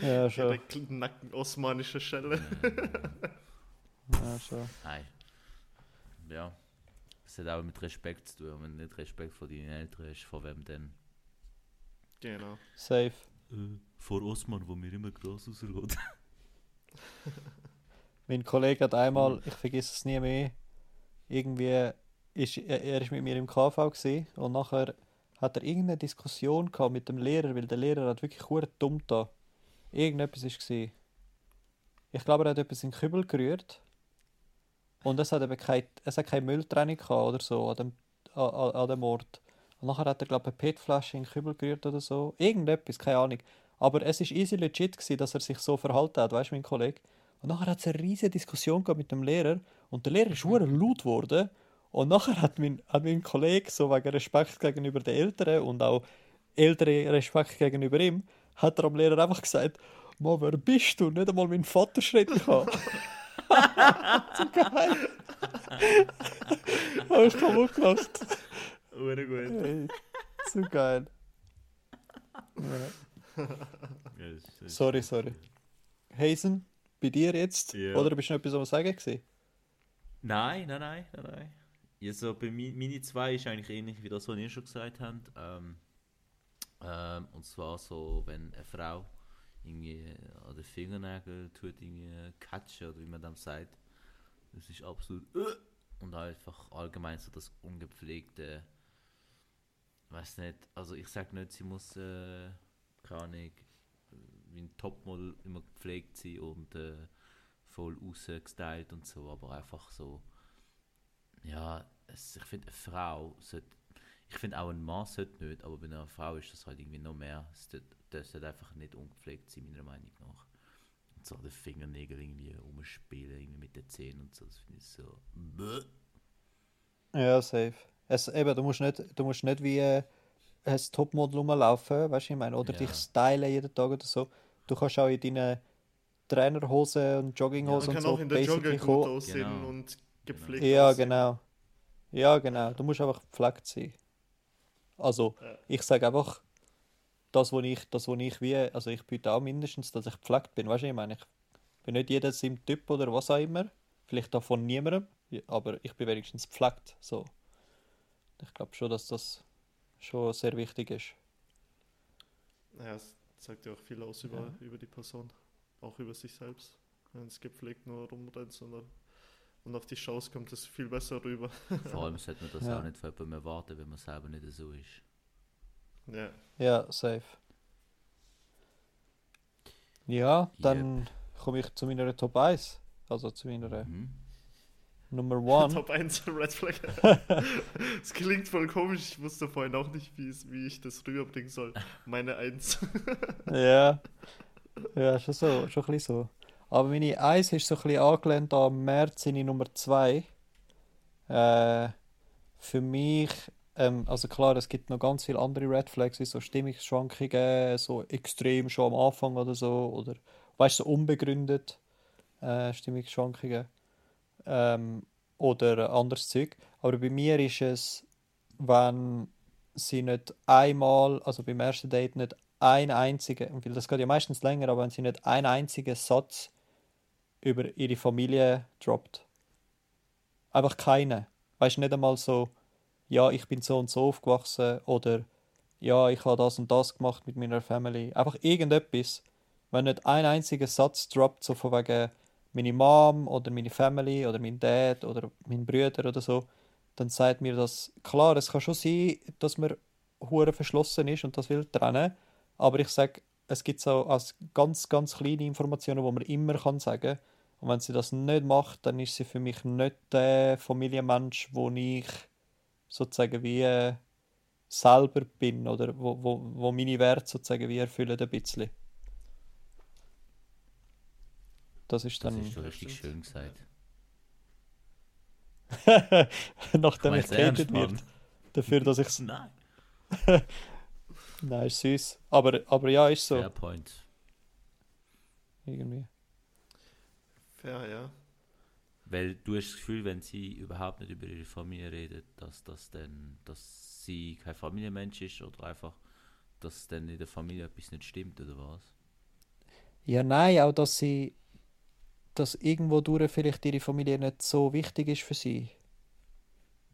Ja, schon. Direkt nacken osmanische Schelle. Ja, schon. Nein. Ja. Es hat auch mit Respekt zu tun. Wenn du nicht Respekt vor deinen Eltern hast, vor wem denn? Genau. Safe. Äh, vor Osman, wo mir immer Gras ausrot. Mein Kollege hat einmal, ich vergesse es nie mehr, irgendwie ist er, er ist mit mir im KV gewesen, und nachher hat er irgendeine Diskussion gehabt mit dem Lehrer, weil der Lehrer hat wirklich hure dumm da. Irgendetwas ist gewesen. Ich glaube, er hat etwas in den Kübel gerührt und es hat eben kein, es hat keine Mülltrennung oder so an dem, an, an dem Ort. Und nachher hat er glaube ich eine PET-Flasche in den Kübel gerührt oder so. Irgendetwas, keine Ahnung. Aber es ist easy legit gewesen, dass er sich so verhalten hat, weißt du, mein Kollege. Und nachher hat es eine riesige Diskussion mit dem Lehrer und der Lehrer ist hure laut geworden. Und nachher hat mein, hat mein Kollege so wegen Respekt gegenüber den Eltern und auch ältere Respekt gegenüber ihm, hat er am Lehrer einfach gesagt, Mann, wer bist du? Nicht einmal mein Vater schreit. so geil. Habe ich kaputt gelacht. Ure gut. Hey, so geil. Ja. Sorry, sorry. Hazen, bei dir jetzt? Ja. Oder bist du noch etwas am Sagen gewesen? Nein, nein, nein, nein, nein. Also bei mi meine zwei ist eigentlich ähnlich wie das, was ihr schon gesagt habt. Ähm, ähm, und zwar so, wenn eine Frau irgendwie an den Fingernägel tut, irgendwie catchen oder wie man das sagt. Das ist absolut äh, und einfach allgemein so das ungepflegte, weiß nicht, also ich sag nicht, sie muss, äh, keine Ahnung, wie ein Topmodel immer gepflegt sein und äh, voll ausgestylt und so, aber einfach so, ja, es, ich finde, eine Frau sollte, ich finde auch ein Mann sollte nicht, aber bei einer Frau ist das halt irgendwie noch mehr, es sollte, das sollte einfach nicht ungepflegt sein, meiner Meinung nach. Und so an den Fingernägeln irgendwie umspielen, irgendwie mit den Zähnen und so, das finde ich so, bäh. Ja, safe. Es, eben, du, musst nicht, du musst nicht wie äh, ein Topmodel rumlaufen, weißt du, ich meine, oder Ja. dich stylen jeden Tag oder so. Du kannst auch in deinen Trainerhosen und Man Jogginghosen und kann so auch in der Jogger gut aussehen Genau. und gepflegt Ja, aussehen. genau. Ja, genau. Du musst einfach gepflegt sein. Also, Ja. ich sage einfach, das, wo ich, das, wo ich wie, also ich biete auch mindestens, dass ich gepflegt bin. Weißt du, ich meine, ich bin nicht jeder sein Typ oder was auch immer. Vielleicht auch von niemandem, aber ich bin wenigstens gepflegt. So. Ich glaube schon, dass das schon sehr wichtig ist. Naja, es sagt ja auch viel aus über, über die Person. Auch über sich selbst. Wenn es gepflegt nur rumrennt, sondern und auf die Shows kommt es viel besser rüber. Vor allem sollte man das Ja. auch nicht von jemandem erwarten, wenn man selber nicht so ist. Ja. Ja, safe. Ja, dann komme ich zu meiner Top 1. Also zu meiner Mhm. Nummer 1. Top 1 Red Flag. Es klingt voll komisch. Ich wusste vorhin auch nicht, wie, es, wie ich das rüberbringen soll. Meine 1. Ja. Ja, schon so, schon ein bisschen so. Aber meine 1 ist so ein bisschen angelehnt an März seine Nummer 2. Äh, für mich, ähm, also klar, es gibt noch ganz viele andere Red Flags, wie so Stimmungsschwankungen, so extrem schon am Anfang oder so, oder weißt du, so unbegründet äh, Stimmungsschwankungen ähm, oder anderes Zeug. Aber bei mir ist es, wenn sie nicht einmal, also beim ersten Date nicht ein einziger, weil das geht ja meistens länger, aber wenn sie nicht einen einzigen Satz über ihre Familie droppt. Einfach keine. Weißt du, nicht einmal so, ja, ich bin so und so aufgewachsen oder ja, ich habe das und das gemacht mit meiner Family. Einfach irgendetwas. Wenn nicht ein einziger Satz droppt, so von wegen meine Mom oder meine Family oder mein Dad oder mein Bruder oder so, dann sagt mir das, klar, es kann schon sein, dass man hure verschlossen ist und das will trennen, aber ich sage, es gibt so als ganz, ganz kleine Informationen, wo man immer kann sagen und wenn sie das nicht macht, dann ist sie für mich nicht der Familienmensch, wo ich sozusagen wie äh, selber bin oder wo, wo, wo meine Werte sozusagen wie erfüllen ein bisschen. Das ist Das dann, ist so Ja, richtig stimmt. schön gesagt. nachdem ich geredet wird, dafür, dass ich Nein. Nein, ist süß. Aber, aber ja, ist so. Fair point. Irgendwie. Fair, ja. Weil du hast das Gefühl, wenn sie überhaupt nicht über ihre Familie redet, dass das dann, dass sie kein Familienmensch ist oder einfach, dass dann in der Familie etwas nicht stimmt oder was? Ja, nein, auch dass sie, dass irgendwo durch vielleicht ihre Familie nicht so wichtig ist für sie.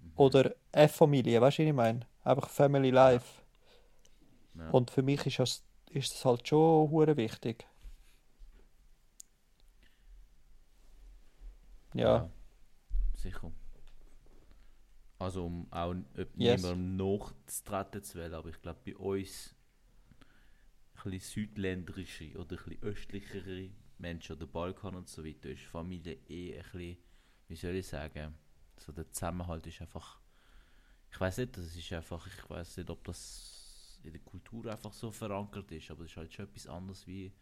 Mhm. Oder eine Familie, weißt du, was ich meine? Einfach Family Life. Ja. Und für mich ist das, ist das halt schon wichtig. Ja, Sicher. Also um auch Yes. niemandem nachzutreten zu wollen, aber ich glaube bei uns ein bisschen südländerische oder ein bisschen östlichere Menschen oder Balkan und so weiter ist Familie eh ein bisschen, wie soll ich sagen, so der Zusammenhalt ist einfach, ich weiß nicht, das ist einfach, ich weiß nicht, ob das in der Kultur einfach so verankert ist, aber es ist halt schon etwas anderes wie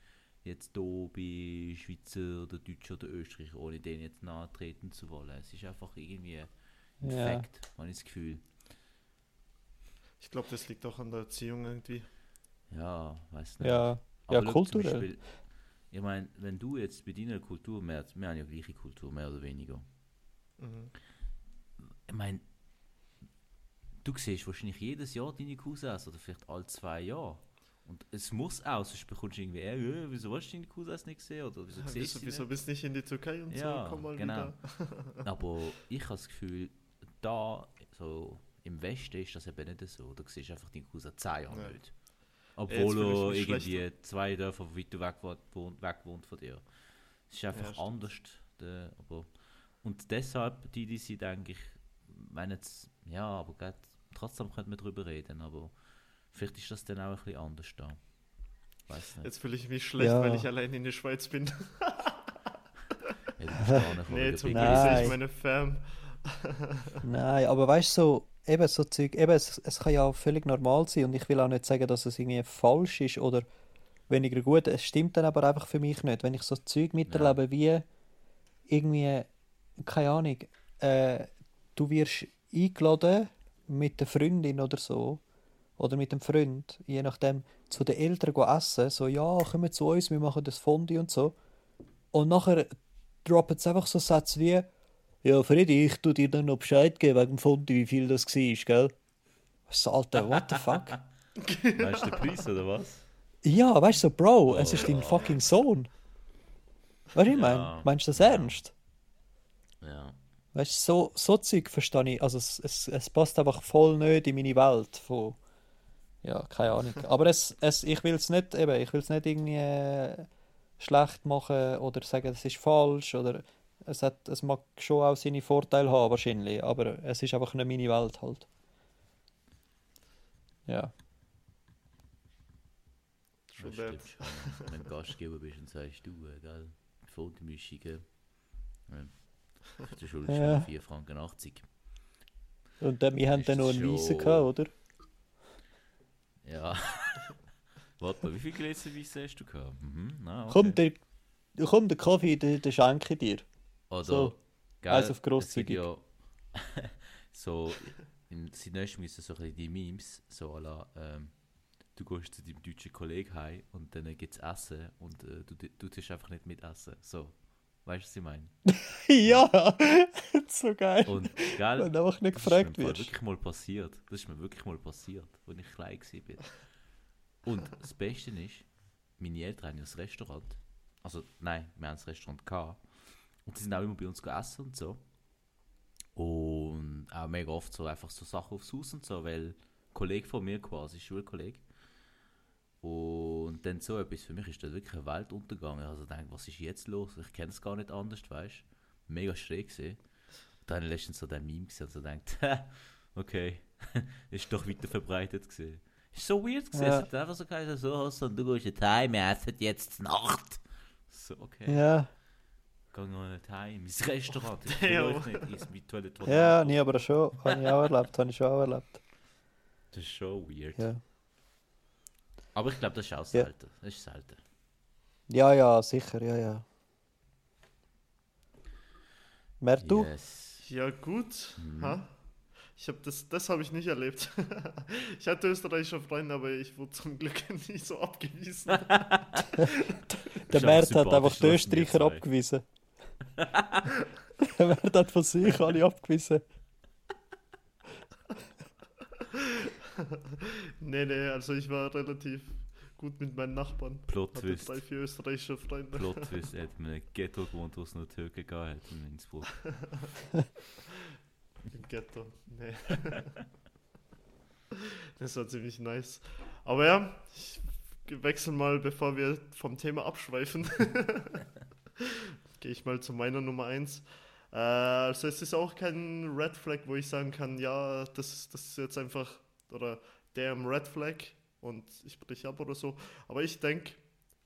jetzt hier bei Schweizer oder Deutscher oder Österreicher, ohne denen jetzt nahe treten zu wollen. Es ist einfach irgendwie ein Ja. Fakt, habe ich das Gefühl. Ich glaube, das liegt auch an der Erziehung irgendwie. Ja, weiß nicht. ja, Aber ja, kulturell. Beispiel, ich meine, wenn du jetzt bei deiner Kultur mehr, wir haben ja gleiche Kultur, mehr oder weniger. Mhm. Ich meine, du siehst wahrscheinlich jedes Jahr deine Cousins oder vielleicht alle zwei Jahre. Und es muss auch, sonst bekommst du irgendwie, äh, äh, wieso hast du deine Cousins nicht gesehen? Oder wieso Wieso, du wieso bist du nicht in die Türkei und Ja, so? Komm mal genau. wieder. Aber ich habe das Gefühl, da, so im Westen ist das eben nicht so. Da siehst du einfach deinen Cousin zehn Jahre Ja. nicht. Obwohl er irgendwie zwei Dörfer weiter weg wohnt, weg wohnt von dir. Es ist einfach stimmt. anders. Der, aber, und deshalb, die, die sie, denke ich, meinen jetzt, ja, aber grad, trotzdem könnte man darüber reden, aber vielleicht ist das dann auch ein bisschen anders da. Weiß nicht. Jetzt fühle ich mich schlecht, Ja. weil ich allein in der Schweiz bin. Ja, nee, zum Glück sehe Nein. ich meine Fam. Nein, aber weißt du, so, eben so Zeug, eben, es, es kann ja auch völlig normal sein und ich will auch nicht sagen, dass es irgendwie falsch ist oder weniger gut. Es stimmt dann aber einfach für mich nicht. Wenn ich so Zeug miterlebe wie irgendwie, keine Ahnung, äh, du wirst eingeladen mit der Freundin oder so, oder mit dem Freund, je nachdem, zu den Eltern essen, so, ja, kommen zu uns, wir machen das Fondue und so. Und nachher droppen sie einfach so Sätze wie, ja, Freddy, ich tu dir dann noch Bescheid geben wegen dem Fondue, wie viel das war, gell? So, Alter, what the fuck? Weißt du den Preis oder was? Ja, weißt du, so, Bro, es ist dein fucking Sohn. Weißt du, ich meine, Ja. meinst du das ernst? Ja. Weißt du, so, so Zeug verstehe ich. Also, es, es, es passt einfach voll nicht in meine Welt. Von, ja, keine Ahnung. Aber es, es, ich will es nicht, eben, ich will es nicht irgendwie äh, schlecht machen oder sagen, es ist falsch. Oder es, hat, es mag schon auch seine Vorteile haben, wahrscheinlich. Aber es ist einfach nicht meine Welt halt. Ja. Schon stimmt schon. Wenn du Gastgeber bist und sagst, du, äh, gell, Fotomischungen, äh, du schuldest Ja. schon 4 Franken 80. Und dann, wir haben dann noch einen Weissen gehabt, oder? Ja. Warte mal, wie viel Gläser Weisse hast du gehabt? Mhm, na, okay. Komm, der, komm, der Kaffee, den, den schenke ich dir. Oder, so, gell, eins auf es grosszügig. Ja, so, im Südösten müssen so ein bisschen die Memes, so à la, ähm, du gehst zu deinem deutschen Kollegen heim und dann gibt es Essen und äh, du, du tust einfach nicht mitessen. So, weißt du, was ich meine? ja, so geil. Und, gell, Wenn einfach nicht Das gefragt ist mir im Fall wirst. wirklich mal passiert. Das ist mir wirklich mal passiert, als ich klein war. Und das Beste ist, meine Eltern haben ja ein Restaurant. Also, nein, wir haben ein Restaurant gehabt. Und die sind auch immer bei uns essen und so. Und auch mega oft so einfach so Sachen aufs Haus und so, weil ein Kollege von mir quasi, Schulkollege. Und dann so etwas, für mich ist da wirklich eine Welt untergegangen. Also ich denke, was ist jetzt los? Ich kenne es gar nicht anders, weißt du? Mega schräg gesehen. Dann habe ich letztens so den Meme gesehen und so denkt, okay, ist doch weiter verbreitet gesehen. Ist so weird gesehen. Ja. Es hat einfach so geheißen, so hast du gehst jetzt heim, wir essen jetzt Nacht. So, okay. Ja, Geh noch nicht heim, ins Restaurant. Ich Ja. will euch nicht, ich esse mit Toilette. ja, nee, aber schon. Habe ich auch erlebt, habe ich schon auch erlebt. Das ist schon weird. Ja, Aber ich glaube, das ist auch Ja. selten. Das ist selten. ja, ja sicher, ja, ja. Mehr du? Yes. Ja, gut. Mhm. Ha? Ich habe das, das habe ich nicht erlebt. ich hatte österreichische Freunde, aber ich wurde zum Glück nie so abgewiesen. Der Mert hat einfach die Österreicher abgewiesen. Der Mert hat von sich alle abgewiesen. nee, nee, also ich war relativ gut mit meinen Nachbarn. Plot Hatte Twist. drei, vier österreichische Freunde. Plot Twist. Er hat in einem Ghetto gewohnt, wo es nur Türken gegeben hat in Innsbruck. Im Ghetto. Nee. das war ziemlich nice. Aber ja, ich wechsle mal, bevor wir vom Thema abschweifen. Gehe ich mal zu meiner Nummer 1. Äh, also es ist auch kein Red Flag, wo ich sagen kann, ja, das, das ist jetzt einfach, oder der im Red Flag und ich brich ab oder so. Aber ich denke,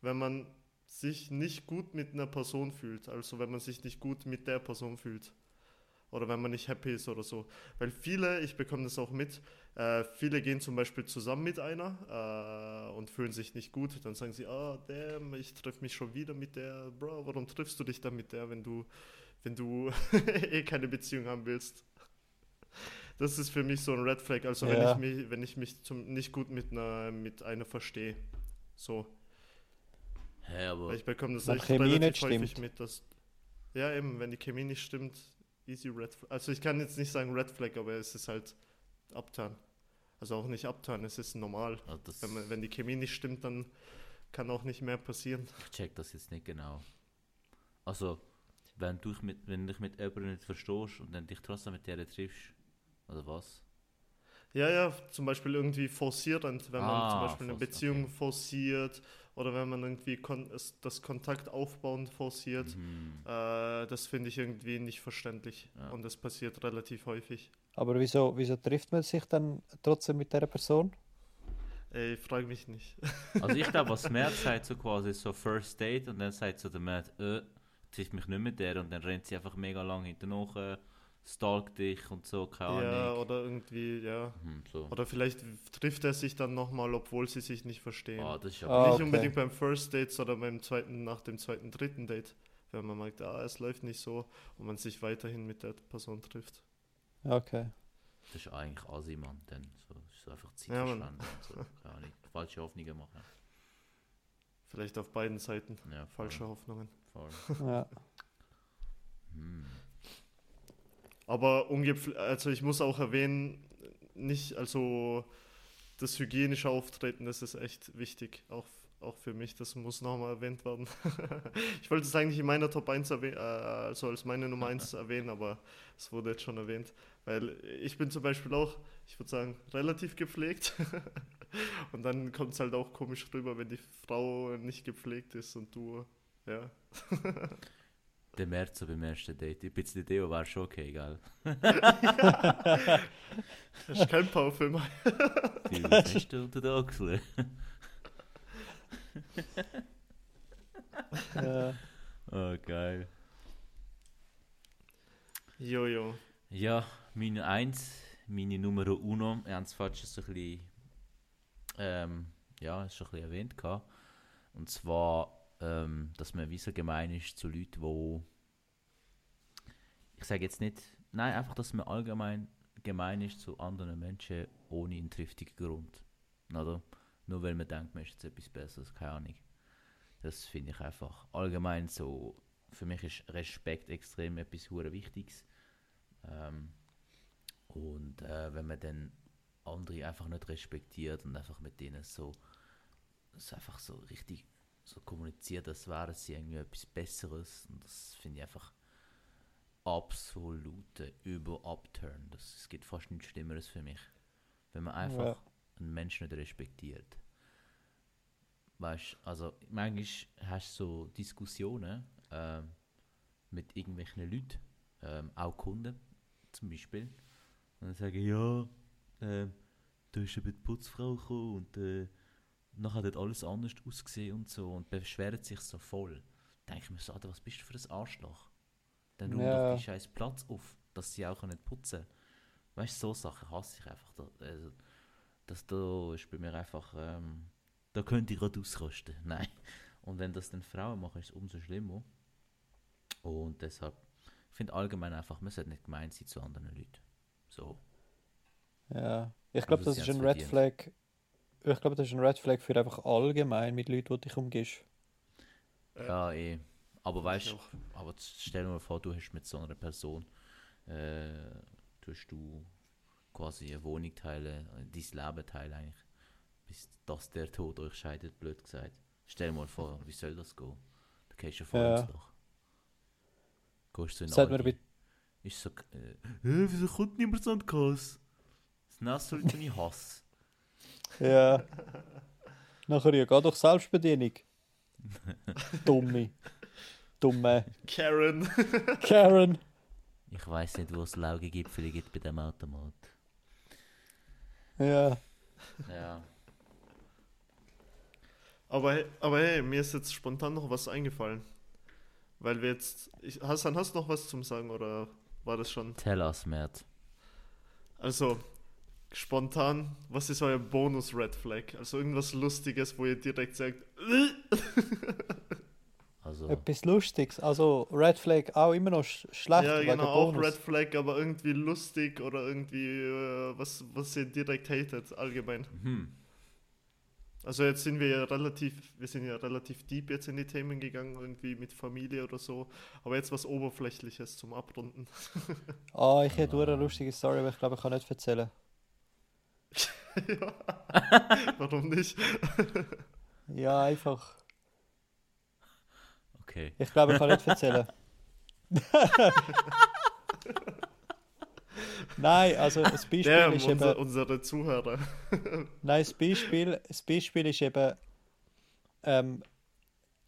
wenn man sich nicht gut mit einer Person fühlt, also wenn man sich nicht gut mit der Person fühlt, oder wenn man nicht happy ist oder so. Weil viele, ich bekomme das auch mit, äh, viele gehen zum Beispiel zusammen mit einer äh, und fühlen sich nicht gut. Dann sagen sie, ah, damn, ich treffe mich schon wieder mit der. Bro, warum triffst du dich dann mit der, wenn du, wenn du eh keine Beziehung haben willst? Das ist für mich so ein Red Flag. Also Ja. wenn ich mich, wenn ich mich zum, nicht gut mit einer, mit einer verstehe. So. Hä, aber Weil ich bekomme das Wenn echt Chemie relativ nicht häufig stimmt. mit, dass ja eben, wenn die Chemie nicht stimmt, easy Red Flag. Also ich kann jetzt nicht sagen Red Flag, aber es ist halt Upturn. Also auch nicht Upturn, es ist normal. also Wenn, man, wenn die Chemie nicht stimmt, dann kann auch nicht mehr passieren. ich check das jetzt nicht genau. Also, wenn du dich mit, wenn dich mit jemandem nicht verstehst und dann dich trotzdem mit der triffst, oder was? Ja, ja, zum Beispiel irgendwie forcierend, wenn man Ah, zum Beispiel eine Beziehung okay. forciert oder wenn man irgendwie kon das Kontakt aufbauen forciert. Mhm. Äh, das finde ich irgendwie nicht verständlich Ja. und das passiert relativ häufig. Aber wieso, wieso trifft man sich dann trotzdem mit dieser Person? Ey, frag mich nicht. Also ich glaube, was Matt sagt, so quasi so First Date und dann sagt so der Matt, äh, trifft mich nicht mit der und dann rennt sie einfach mega lang hinterher, stalkt dich und so, keine Ja, Ahnung. oder irgendwie, ja. Hm, so. Oder vielleicht trifft er sich dann nochmal, obwohl sie sich nicht verstehen. Ah, das ist Ah, aber nicht okay. unbedingt beim First Date, sondern beim zweiten, nach dem zweiten, dritten Date. Wenn man merkt, ah, es läuft nicht so und man sich weiterhin mit der Person trifft. Okay. Das ist eigentlich Asi, Mann. Dann so, ist so einfach Zeit Ja, so. Keine Ahnung. Falsche Hoffnungen machen. Vielleicht auf beiden Seiten. Ja, Falsche Hoffnungen. Voll. Ja. Hm. Aber also ich muss auch erwähnen, nicht, also das hygienische Auftreten, das ist echt wichtig, auch, auch für mich, das muss nochmal erwähnt werden. ich wollte es eigentlich in meiner Top 1 erwähnen, äh, also als meine Nummer 1 erwähnen, aber es wurde jetzt schon erwähnt, weil ich bin zum Beispiel auch, ich würde sagen, relativ gepflegt und dann kommt es halt auch komisch rüber, wenn die Frau nicht gepflegt ist und du, ja. Der März so beim ersten Date. Ein bisschen Deo war schon okay, gell? Das ist kein Parfüm. Die hast du unter den Achseln? ja. Oh, geil. Jojo. Ja, meine Eins, meine Nummer Uno, wir haben es fast schon so ein bisschen, ähm, ja, ist schon ein bisschen erwähnt gehabt. Und zwar, ähm, dass man wie so gemein ist zu Leuten, wo ich sage jetzt nicht, nein, einfach, dass man allgemein gemein ist zu anderen Menschen ohne einen triftigen Grund. Oder? Nur weil man denkt, man ist jetzt etwas Besseres, keine Ahnung. Das finde ich einfach allgemein so, für mich ist Respekt extrem etwas hure Wichtiges. Ähm, und äh, wenn man dann andere einfach nicht respektiert und einfach mit denen so, so einfach so richtig so kommuniziert, als wären sie irgendwie etwas Besseres. Und das finde ich einfach absolute Über-Upturn. Das, es gibt fast nichts Schlimmeres für mich. Wenn man einfach Ja. einen Menschen nicht respektiert. Weißt also manchmal hast du so Diskussionen ähm, mit irgendwelchen Leuten, ähm, auch Kunden zum Beispiel. Und dann sagen, ja, ähm, da ist eben die Putzfrau gekommen und äh, nachher hat alles anders ausgesehen und so und beschweren sich so voll. Denke ich mir so, Alter, was bist du für ein Arschloch? Dann räum Ja. doch die scheiß Platz auf, dass sie auch nicht putzen können. Weißt du, so Sachen hasse ich einfach. Da, also, das da ist bei mir einfach, ähm, da könnte ich gerade ausrasten. Nein. Und wenn das dann Frauen machen, ist es umso schlimmer. Und deshalb, ich finde allgemein einfach, man sollte nicht gemein sein zu anderen Leuten. So. Ja, ich glaube, Also das ist ein Red. Flag. Ich glaube, das ist ein Red Flag für einfach allgemein mit Leuten, die dich umgehst. Ja, eh. Aber weißt du, aber stell dir mal vor, du hast mit so einer Person, äh, tust du quasi eine Wohnung teilen, äh, dein Leben teilen eigentlich, bis dass der Tod euch scheidet, blöd gesagt. Stell dir mal vor, wie soll das gehen? Da gehst du voll Ja. ins Loch. Gehst du in hat mir Ist so, äh, «Hä, wieso kommt niemand an die Kasse? Das nächste Leute, die ich hasse. Ja. Nachher ja, geh doch Selbstbedienung. Dumme. Dumme. Karen. Karen. Ich weiß nicht, wo es Laugegipfel gibt bei dem Automat. Ja. Ja. Aber, aber hey, mir ist jetzt spontan noch was eingefallen. Weil wir jetzt. Ich, Hassan, hast du noch was zum Sagen oder war das schon? Tell us, Mert. Also, spontan, was ist euer Bonus-Red Flag? Also irgendwas Lustiges, wo ihr direkt sagt, Also, Etwas Lustiges. Also Red Flag auch immer noch sch schlecht. ja, genau, auch Bonus. Red Flag, aber irgendwie lustig oder irgendwie äh, was, was ihr direkt hatet, allgemein. hm. Also jetzt sind wir ja relativ, wir sind ja relativ deep jetzt in die Themen gegangen, irgendwie mit Familie oder so. Aber jetzt was Oberflächliches zum Abrunden. Ah, ich hätte eine lustige Story, aber ich glaube, ich kann nicht erzählen. Ja. Warum nicht? Ja, einfach. Okay. Ich glaube, ich kann nicht erzählen. Nein, also das Beispiel Damn, ist unser, eben. unsere Zuhörer. Nein, das Beispiel, das Beispiel ist eben. Ähm,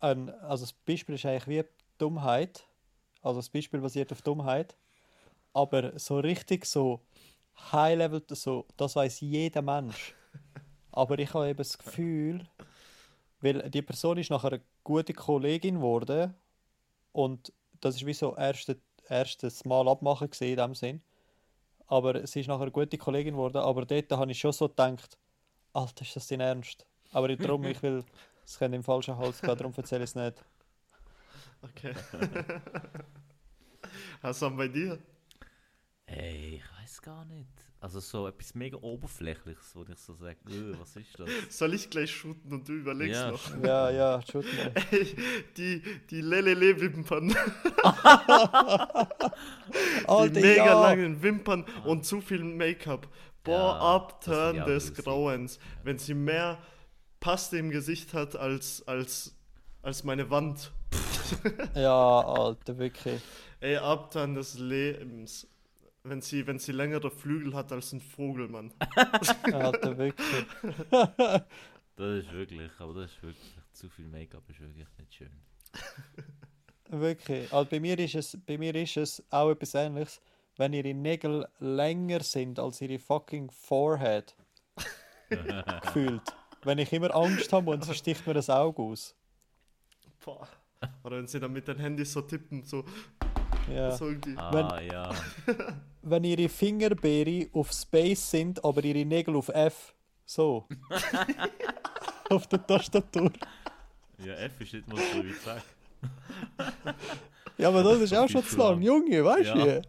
ein, also das Beispiel ist eigentlich wie Dummheit. Also das Beispiel basiert auf Dummheit. Aber so richtig so High Level, so, das weiß jeder Mensch. Aber ich habe eben das Gefühl, weil die Person ist nachher eine gute Kollegin geworden und das ist wie so erste, erstes Mal abmachen gesehen in dem Sinn. Aber sie ist nachher eine gute Kollegin geworden, aber dort habe ich schon so gedacht, Alter, ist das dein Ernst? Aber darum, ich will, es könnte im falschen Hals gehen, darum erzähle ich es nicht. Okay. Hassan, bei dir? Ey, ich weiß gar nicht. Also so etwas mega Oberflächliches, wo ich so sage, äh, was ist das? Soll ich gleich shooten und du überlegst Ja. noch? Ja, ja, shoot mal. Ey, die, die Lelele-Wimpern. Die Alter, mega ja. langen Wimpern und zu viel Make-up. Boah, Ja, Abturn des. Grauens. Wenn sie mehr Paste im Gesicht hat als, als, als meine Wand. Ja, Alter, wirklich. Ey, Abturn des Lebens. Wenn sie, wenn sie längere Flügel hat als ein Vogel, Mann. Alter, wirklich. Das ist wirklich, aber das ist wirklich, zu viel Make-up ist wirklich nicht schön. Wirklich. Also bei, mir ist es, bei mir ist es auch etwas ähnliches. Wenn ihre Nägel länger sind als ihre fucking Forehead. gefühlt. Wenn ich immer Angst habe und sie sticht mir das Auge aus. Boah. Oder wenn sie dann mit den Handys so tippen, so, Ja. so irgendwie. Ah, ja. Wenn ihre Fingerbeere auf Space sind, aber ihre Nägel auf F. So. auf der Tastatur. Ja, F ist nicht mal so weit weg. Ja, aber das ist auch schon zu lang. Junge, weißt Ja. du?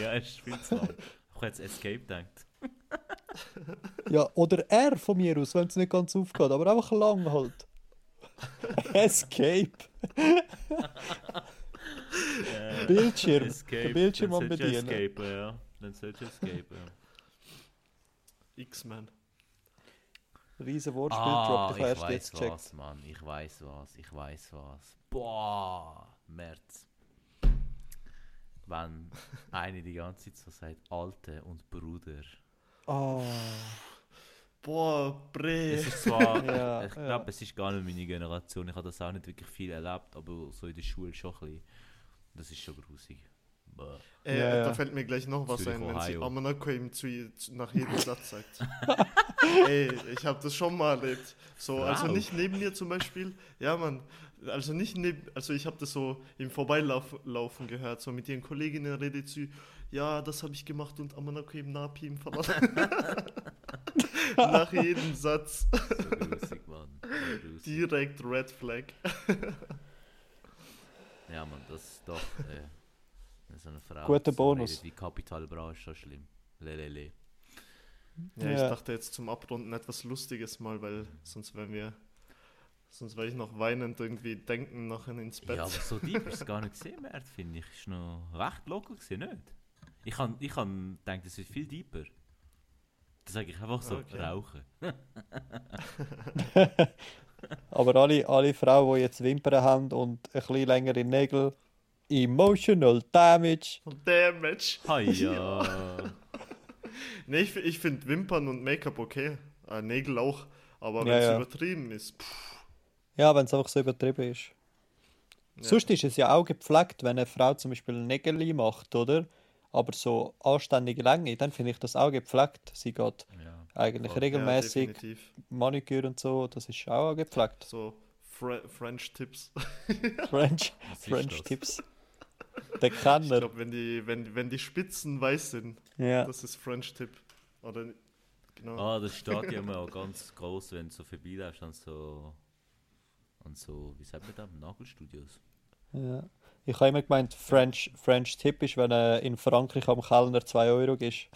Ja, es ist viel zu lang. Ich jetzt Escape gedacht. Ja, oder R von mir aus, wenn es nicht ganz aufgeht, aber einfach lang halt. Escape. Äh, Bildschirm. Escape. Den Bildschirm dann am bedienen. Escape, ja. Dann solltest du Escape, ja. X-Men. Riesen Wortspiel Ah, ich erst weiß jetzt gecheckt. was, Mann. Ich weiß was. Ich weiß was. Boah, März. Wenn eine die ganze Zeit so sagt, Alte und Bruder. Oh, Boah, Bre. Es ist zwar, Ja, ich ja. glaube, es ist gar nicht meine Generation. Ich habe das auch nicht wirklich viel erlebt, aber so in der Schule schon ein bisschen. Das ist schon grusig. Äh, Ja. Da fällt mir gleich noch was Zürich, ein, wenn sie. Amanako ihm zu, zu, nach jedem Satz sagt. Ey, ich habe das schon mal erlebt. So, also Wow. nicht neben mir zum Beispiel. Ja, Mann. Also nicht neben, also ich habe das so im Vorbeilaufen gehört. So mit ihren Kolleginnen redet sie, ja, das habe ich gemacht und Amanako im Napi im verlassen. nach jedem Satz So grusig, Mann. So direkt Red Flag. Ja, Mann, das ist doch. Äh, so eine Frau. Guter Bonus. redet Wie Kapital Bra ist schon schlimm. Lelele. Ja, ich Ja. dachte jetzt zum Abrunden etwas Lustiges mal, weil sonst wären wir, sonst wäre ich noch weinend irgendwie denken nachher ins Bett. Ja, aber so deep ist es gar nicht gesehen, Mert, finde ich. Ist noch recht locker gewesen, nicht? Ich kann, ich kann denken, es wird viel deeper. Das sage ich einfach so, Okay. rauchen. aber alle, alle Frauen, die jetzt Wimpern haben und ein bisschen längere Nägel, emotional damage. Damage. Ha ja. Nee, ich, ich finde Wimpern und Make-up okay. Äh, Nägel auch. Aber wenn Ja, es ja. übertrieben ist, pff, Ja, wenn es einfach so übertrieben ist. Ja. Sonst ist es ja auch gepflegt, wenn eine Frau zum Beispiel Nägel macht, oder? Aber so anständige Länge, dann finde ich das auch gepflegt. Sie geht ja. Eigentlich Voll. regelmäßig Ja. Maniküre und so, das ist auch gepflegt. So Fre French Tips. French, ist French? Tips. Der Ich Kenner. glaube, wenn die, wenn, wenn die Spitzen weiß sind, Ja. das ist French Tip. Oder genau. Ah, das steht ja immer auch ganz groß, wenn du so vorbeiläufst an so. an so, wie sagt man das? Nagelstudios. ja. Ich habe immer gemeint, French, French Tip ist, wenn du in Frankreich am Kellner 2 Euro gibst.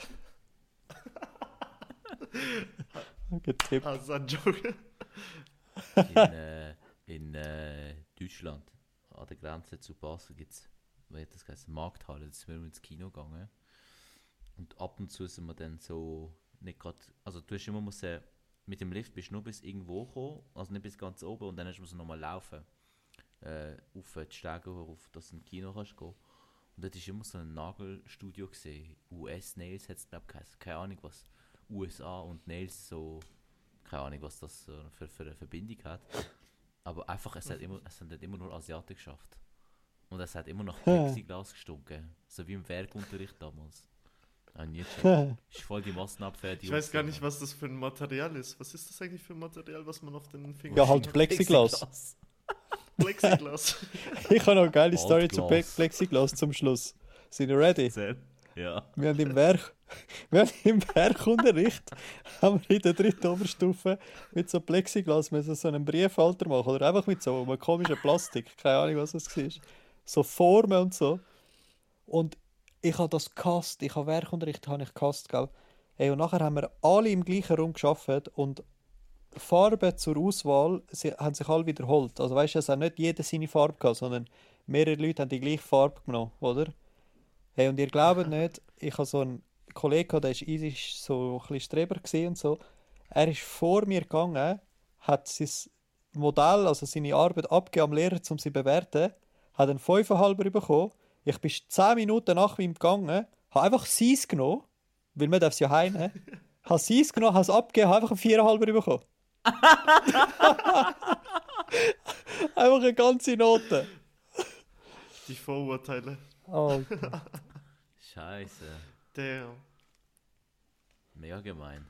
Getippt. Das ist ein Joke. In, äh, in äh, Deutschland, an der Grenze zu Basel, gibt es, wie hat das geheißen, Markthalle, da sind wir ins Kino gegangen. Und ab und zu sind wir dann so, nicht gerade, also du hast immer müssen, mit dem Lift bist du nur bis irgendwo gekommen, also nicht bis ganz oben, und dann hast du nochmal laufen, äh, auf die Stege hoch, dass du ins Kino kannst gehen. Und dort war immer so ein Nagelstudio gesehen. US Nails hat es, glaube ich, keine Ahnung was. USA und Nails so, keine Ahnung, was das so für, für eine Verbindung hat. Aber einfach, es hat immer, es hat immer nur Asiaten geschafft. Und es hat immer nach Plexiglas gestunken. So wie im Werkunterricht damals. Ah, nie gecheckt. Ist voll die Massenabfertigung. Ich weiß gar nicht, was das für ein Material ist. Was ist das eigentlich für ein Material, was man auf den Fingern Ja, halt Plexiglas. Plexiglas. Ich habe noch eine geile Story zu. Plexiglas zum Schluss. Sind ihr ready? Erzähl. Ja. Wir haben im Werk, wir haben im Werkunterricht haben wir in der dritten Oberstufe mit so Plexiglas müssen so einen Briefhalter machen oder einfach mit so einem komischen Plastik, keine Ahnung was das war. So Formen und so. Und ich habe das gehasst, ich habe Werkunterricht habe ich gehasst, gell. Hey, und nachher haben wir alle im gleichen Raum geschafft und Farben zur Auswahl sie, haben sich alle wiederholt. Also weißt du, es hat nicht jeder seine Farbe gehabt, sondern mehrere Leute haben die gleiche Farbe genommen, oder? Hey, und ihr glaubt nicht, ich habe so einen Kollegen, gehabt, der ist easy so ein bisschen Streber und so. Er ist vor mir gegangen, hat sein Modell, also seine Arbeit abgegeben am Lehrer, um sie zu bewerten, hat einen 5,5 bekommen. Ich bin 10 Minuten nach ihm gegangen, habe einfach seins genommen, weil man darf es ja heimnehmen. habe seins genommen, habe es abgegeben, habe einfach einen 4,5 bekommen. einfach eine ganze Note. Die Vorurteile. Oh, Scheiße. Damn. Mega gemein.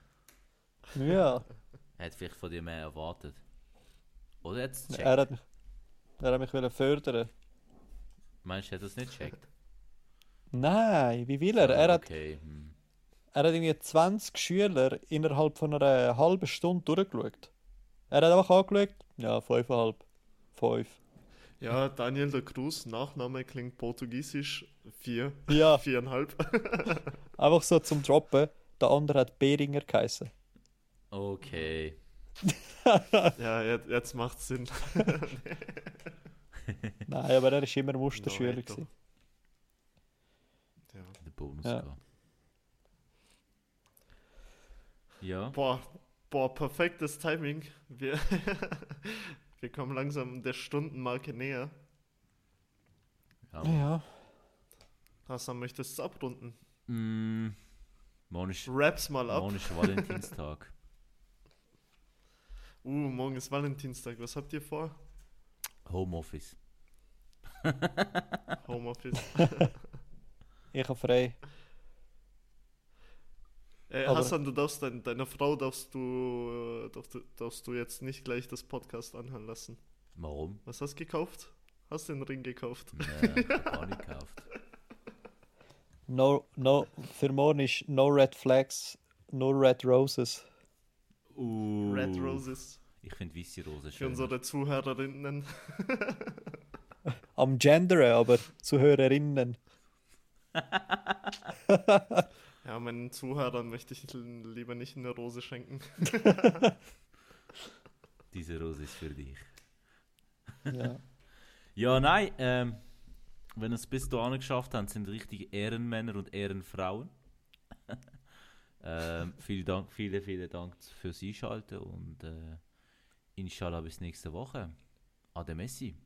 ja. Er hat vielleicht von dir mehr erwartet. Oder jetzt checkt. Er hat mich, er hat mich wollen fördern. Meinst du, er hat das nicht checkt? Nein, wie will er? Er hat, Okay. Hm. er hat irgendwie 20 Schüler innerhalb von einer halben Stunde durchgeschaut. Er hat einfach angeschaut, ja, 5,5. 5. Ja, Daniel der Cruz, Nachname klingt portugiesisch. Vier. Ja, Viereinhalb. einfach so zum Droppen. Der andere hat Beringer geheißen. Okay. ja, jetzt, jetzt macht Sinn. Nein, aber er war immer Musterschüler. No, gewesen. Ja. Der Bonus Ja. gehabt. Ja. Boah, boah, perfektes Timing. Wir, wir kommen langsam der Stundenmarke näher. ja. Ja, Hassan, möchtest du es abrunden? Mm, morgen ist, Raps mal ab. morgen ist Valentinstag. Uh, morgen ist Valentinstag. Was habt ihr vor? Homeoffice. Homeoffice. ich habe frei. Aber- Hassan, du darfst dein, deiner Frau darfst du, äh, darfst, du darfst du jetzt nicht gleich das Podcast anhören lassen. Warum? Was hast du gekauft? Hast du den Ring gekauft? Nee, ich hab auch nicht gekauft. No, no, für morgen ist No Red Flags, No Red Roses. Uh, Red Roses. Ich finde weiße Rose Für schön. unsere Zuhörerinnen. Am Genderen, aber zu Hörerinnen. Ja, meinen Zuhörern möchte ich lieber nicht eine Rose schenken. Diese Rose ist für dich. Ja. Ja, nein, ähm, wenn ihr es bis dahin geschafft habt, sind richtige Ehrenmänner und Ehrenfrauen. ähm, vielen Dank, vielen, vielen Dank fürs Einschalten und äh, inshallah bis nächste Woche. Ade Messi.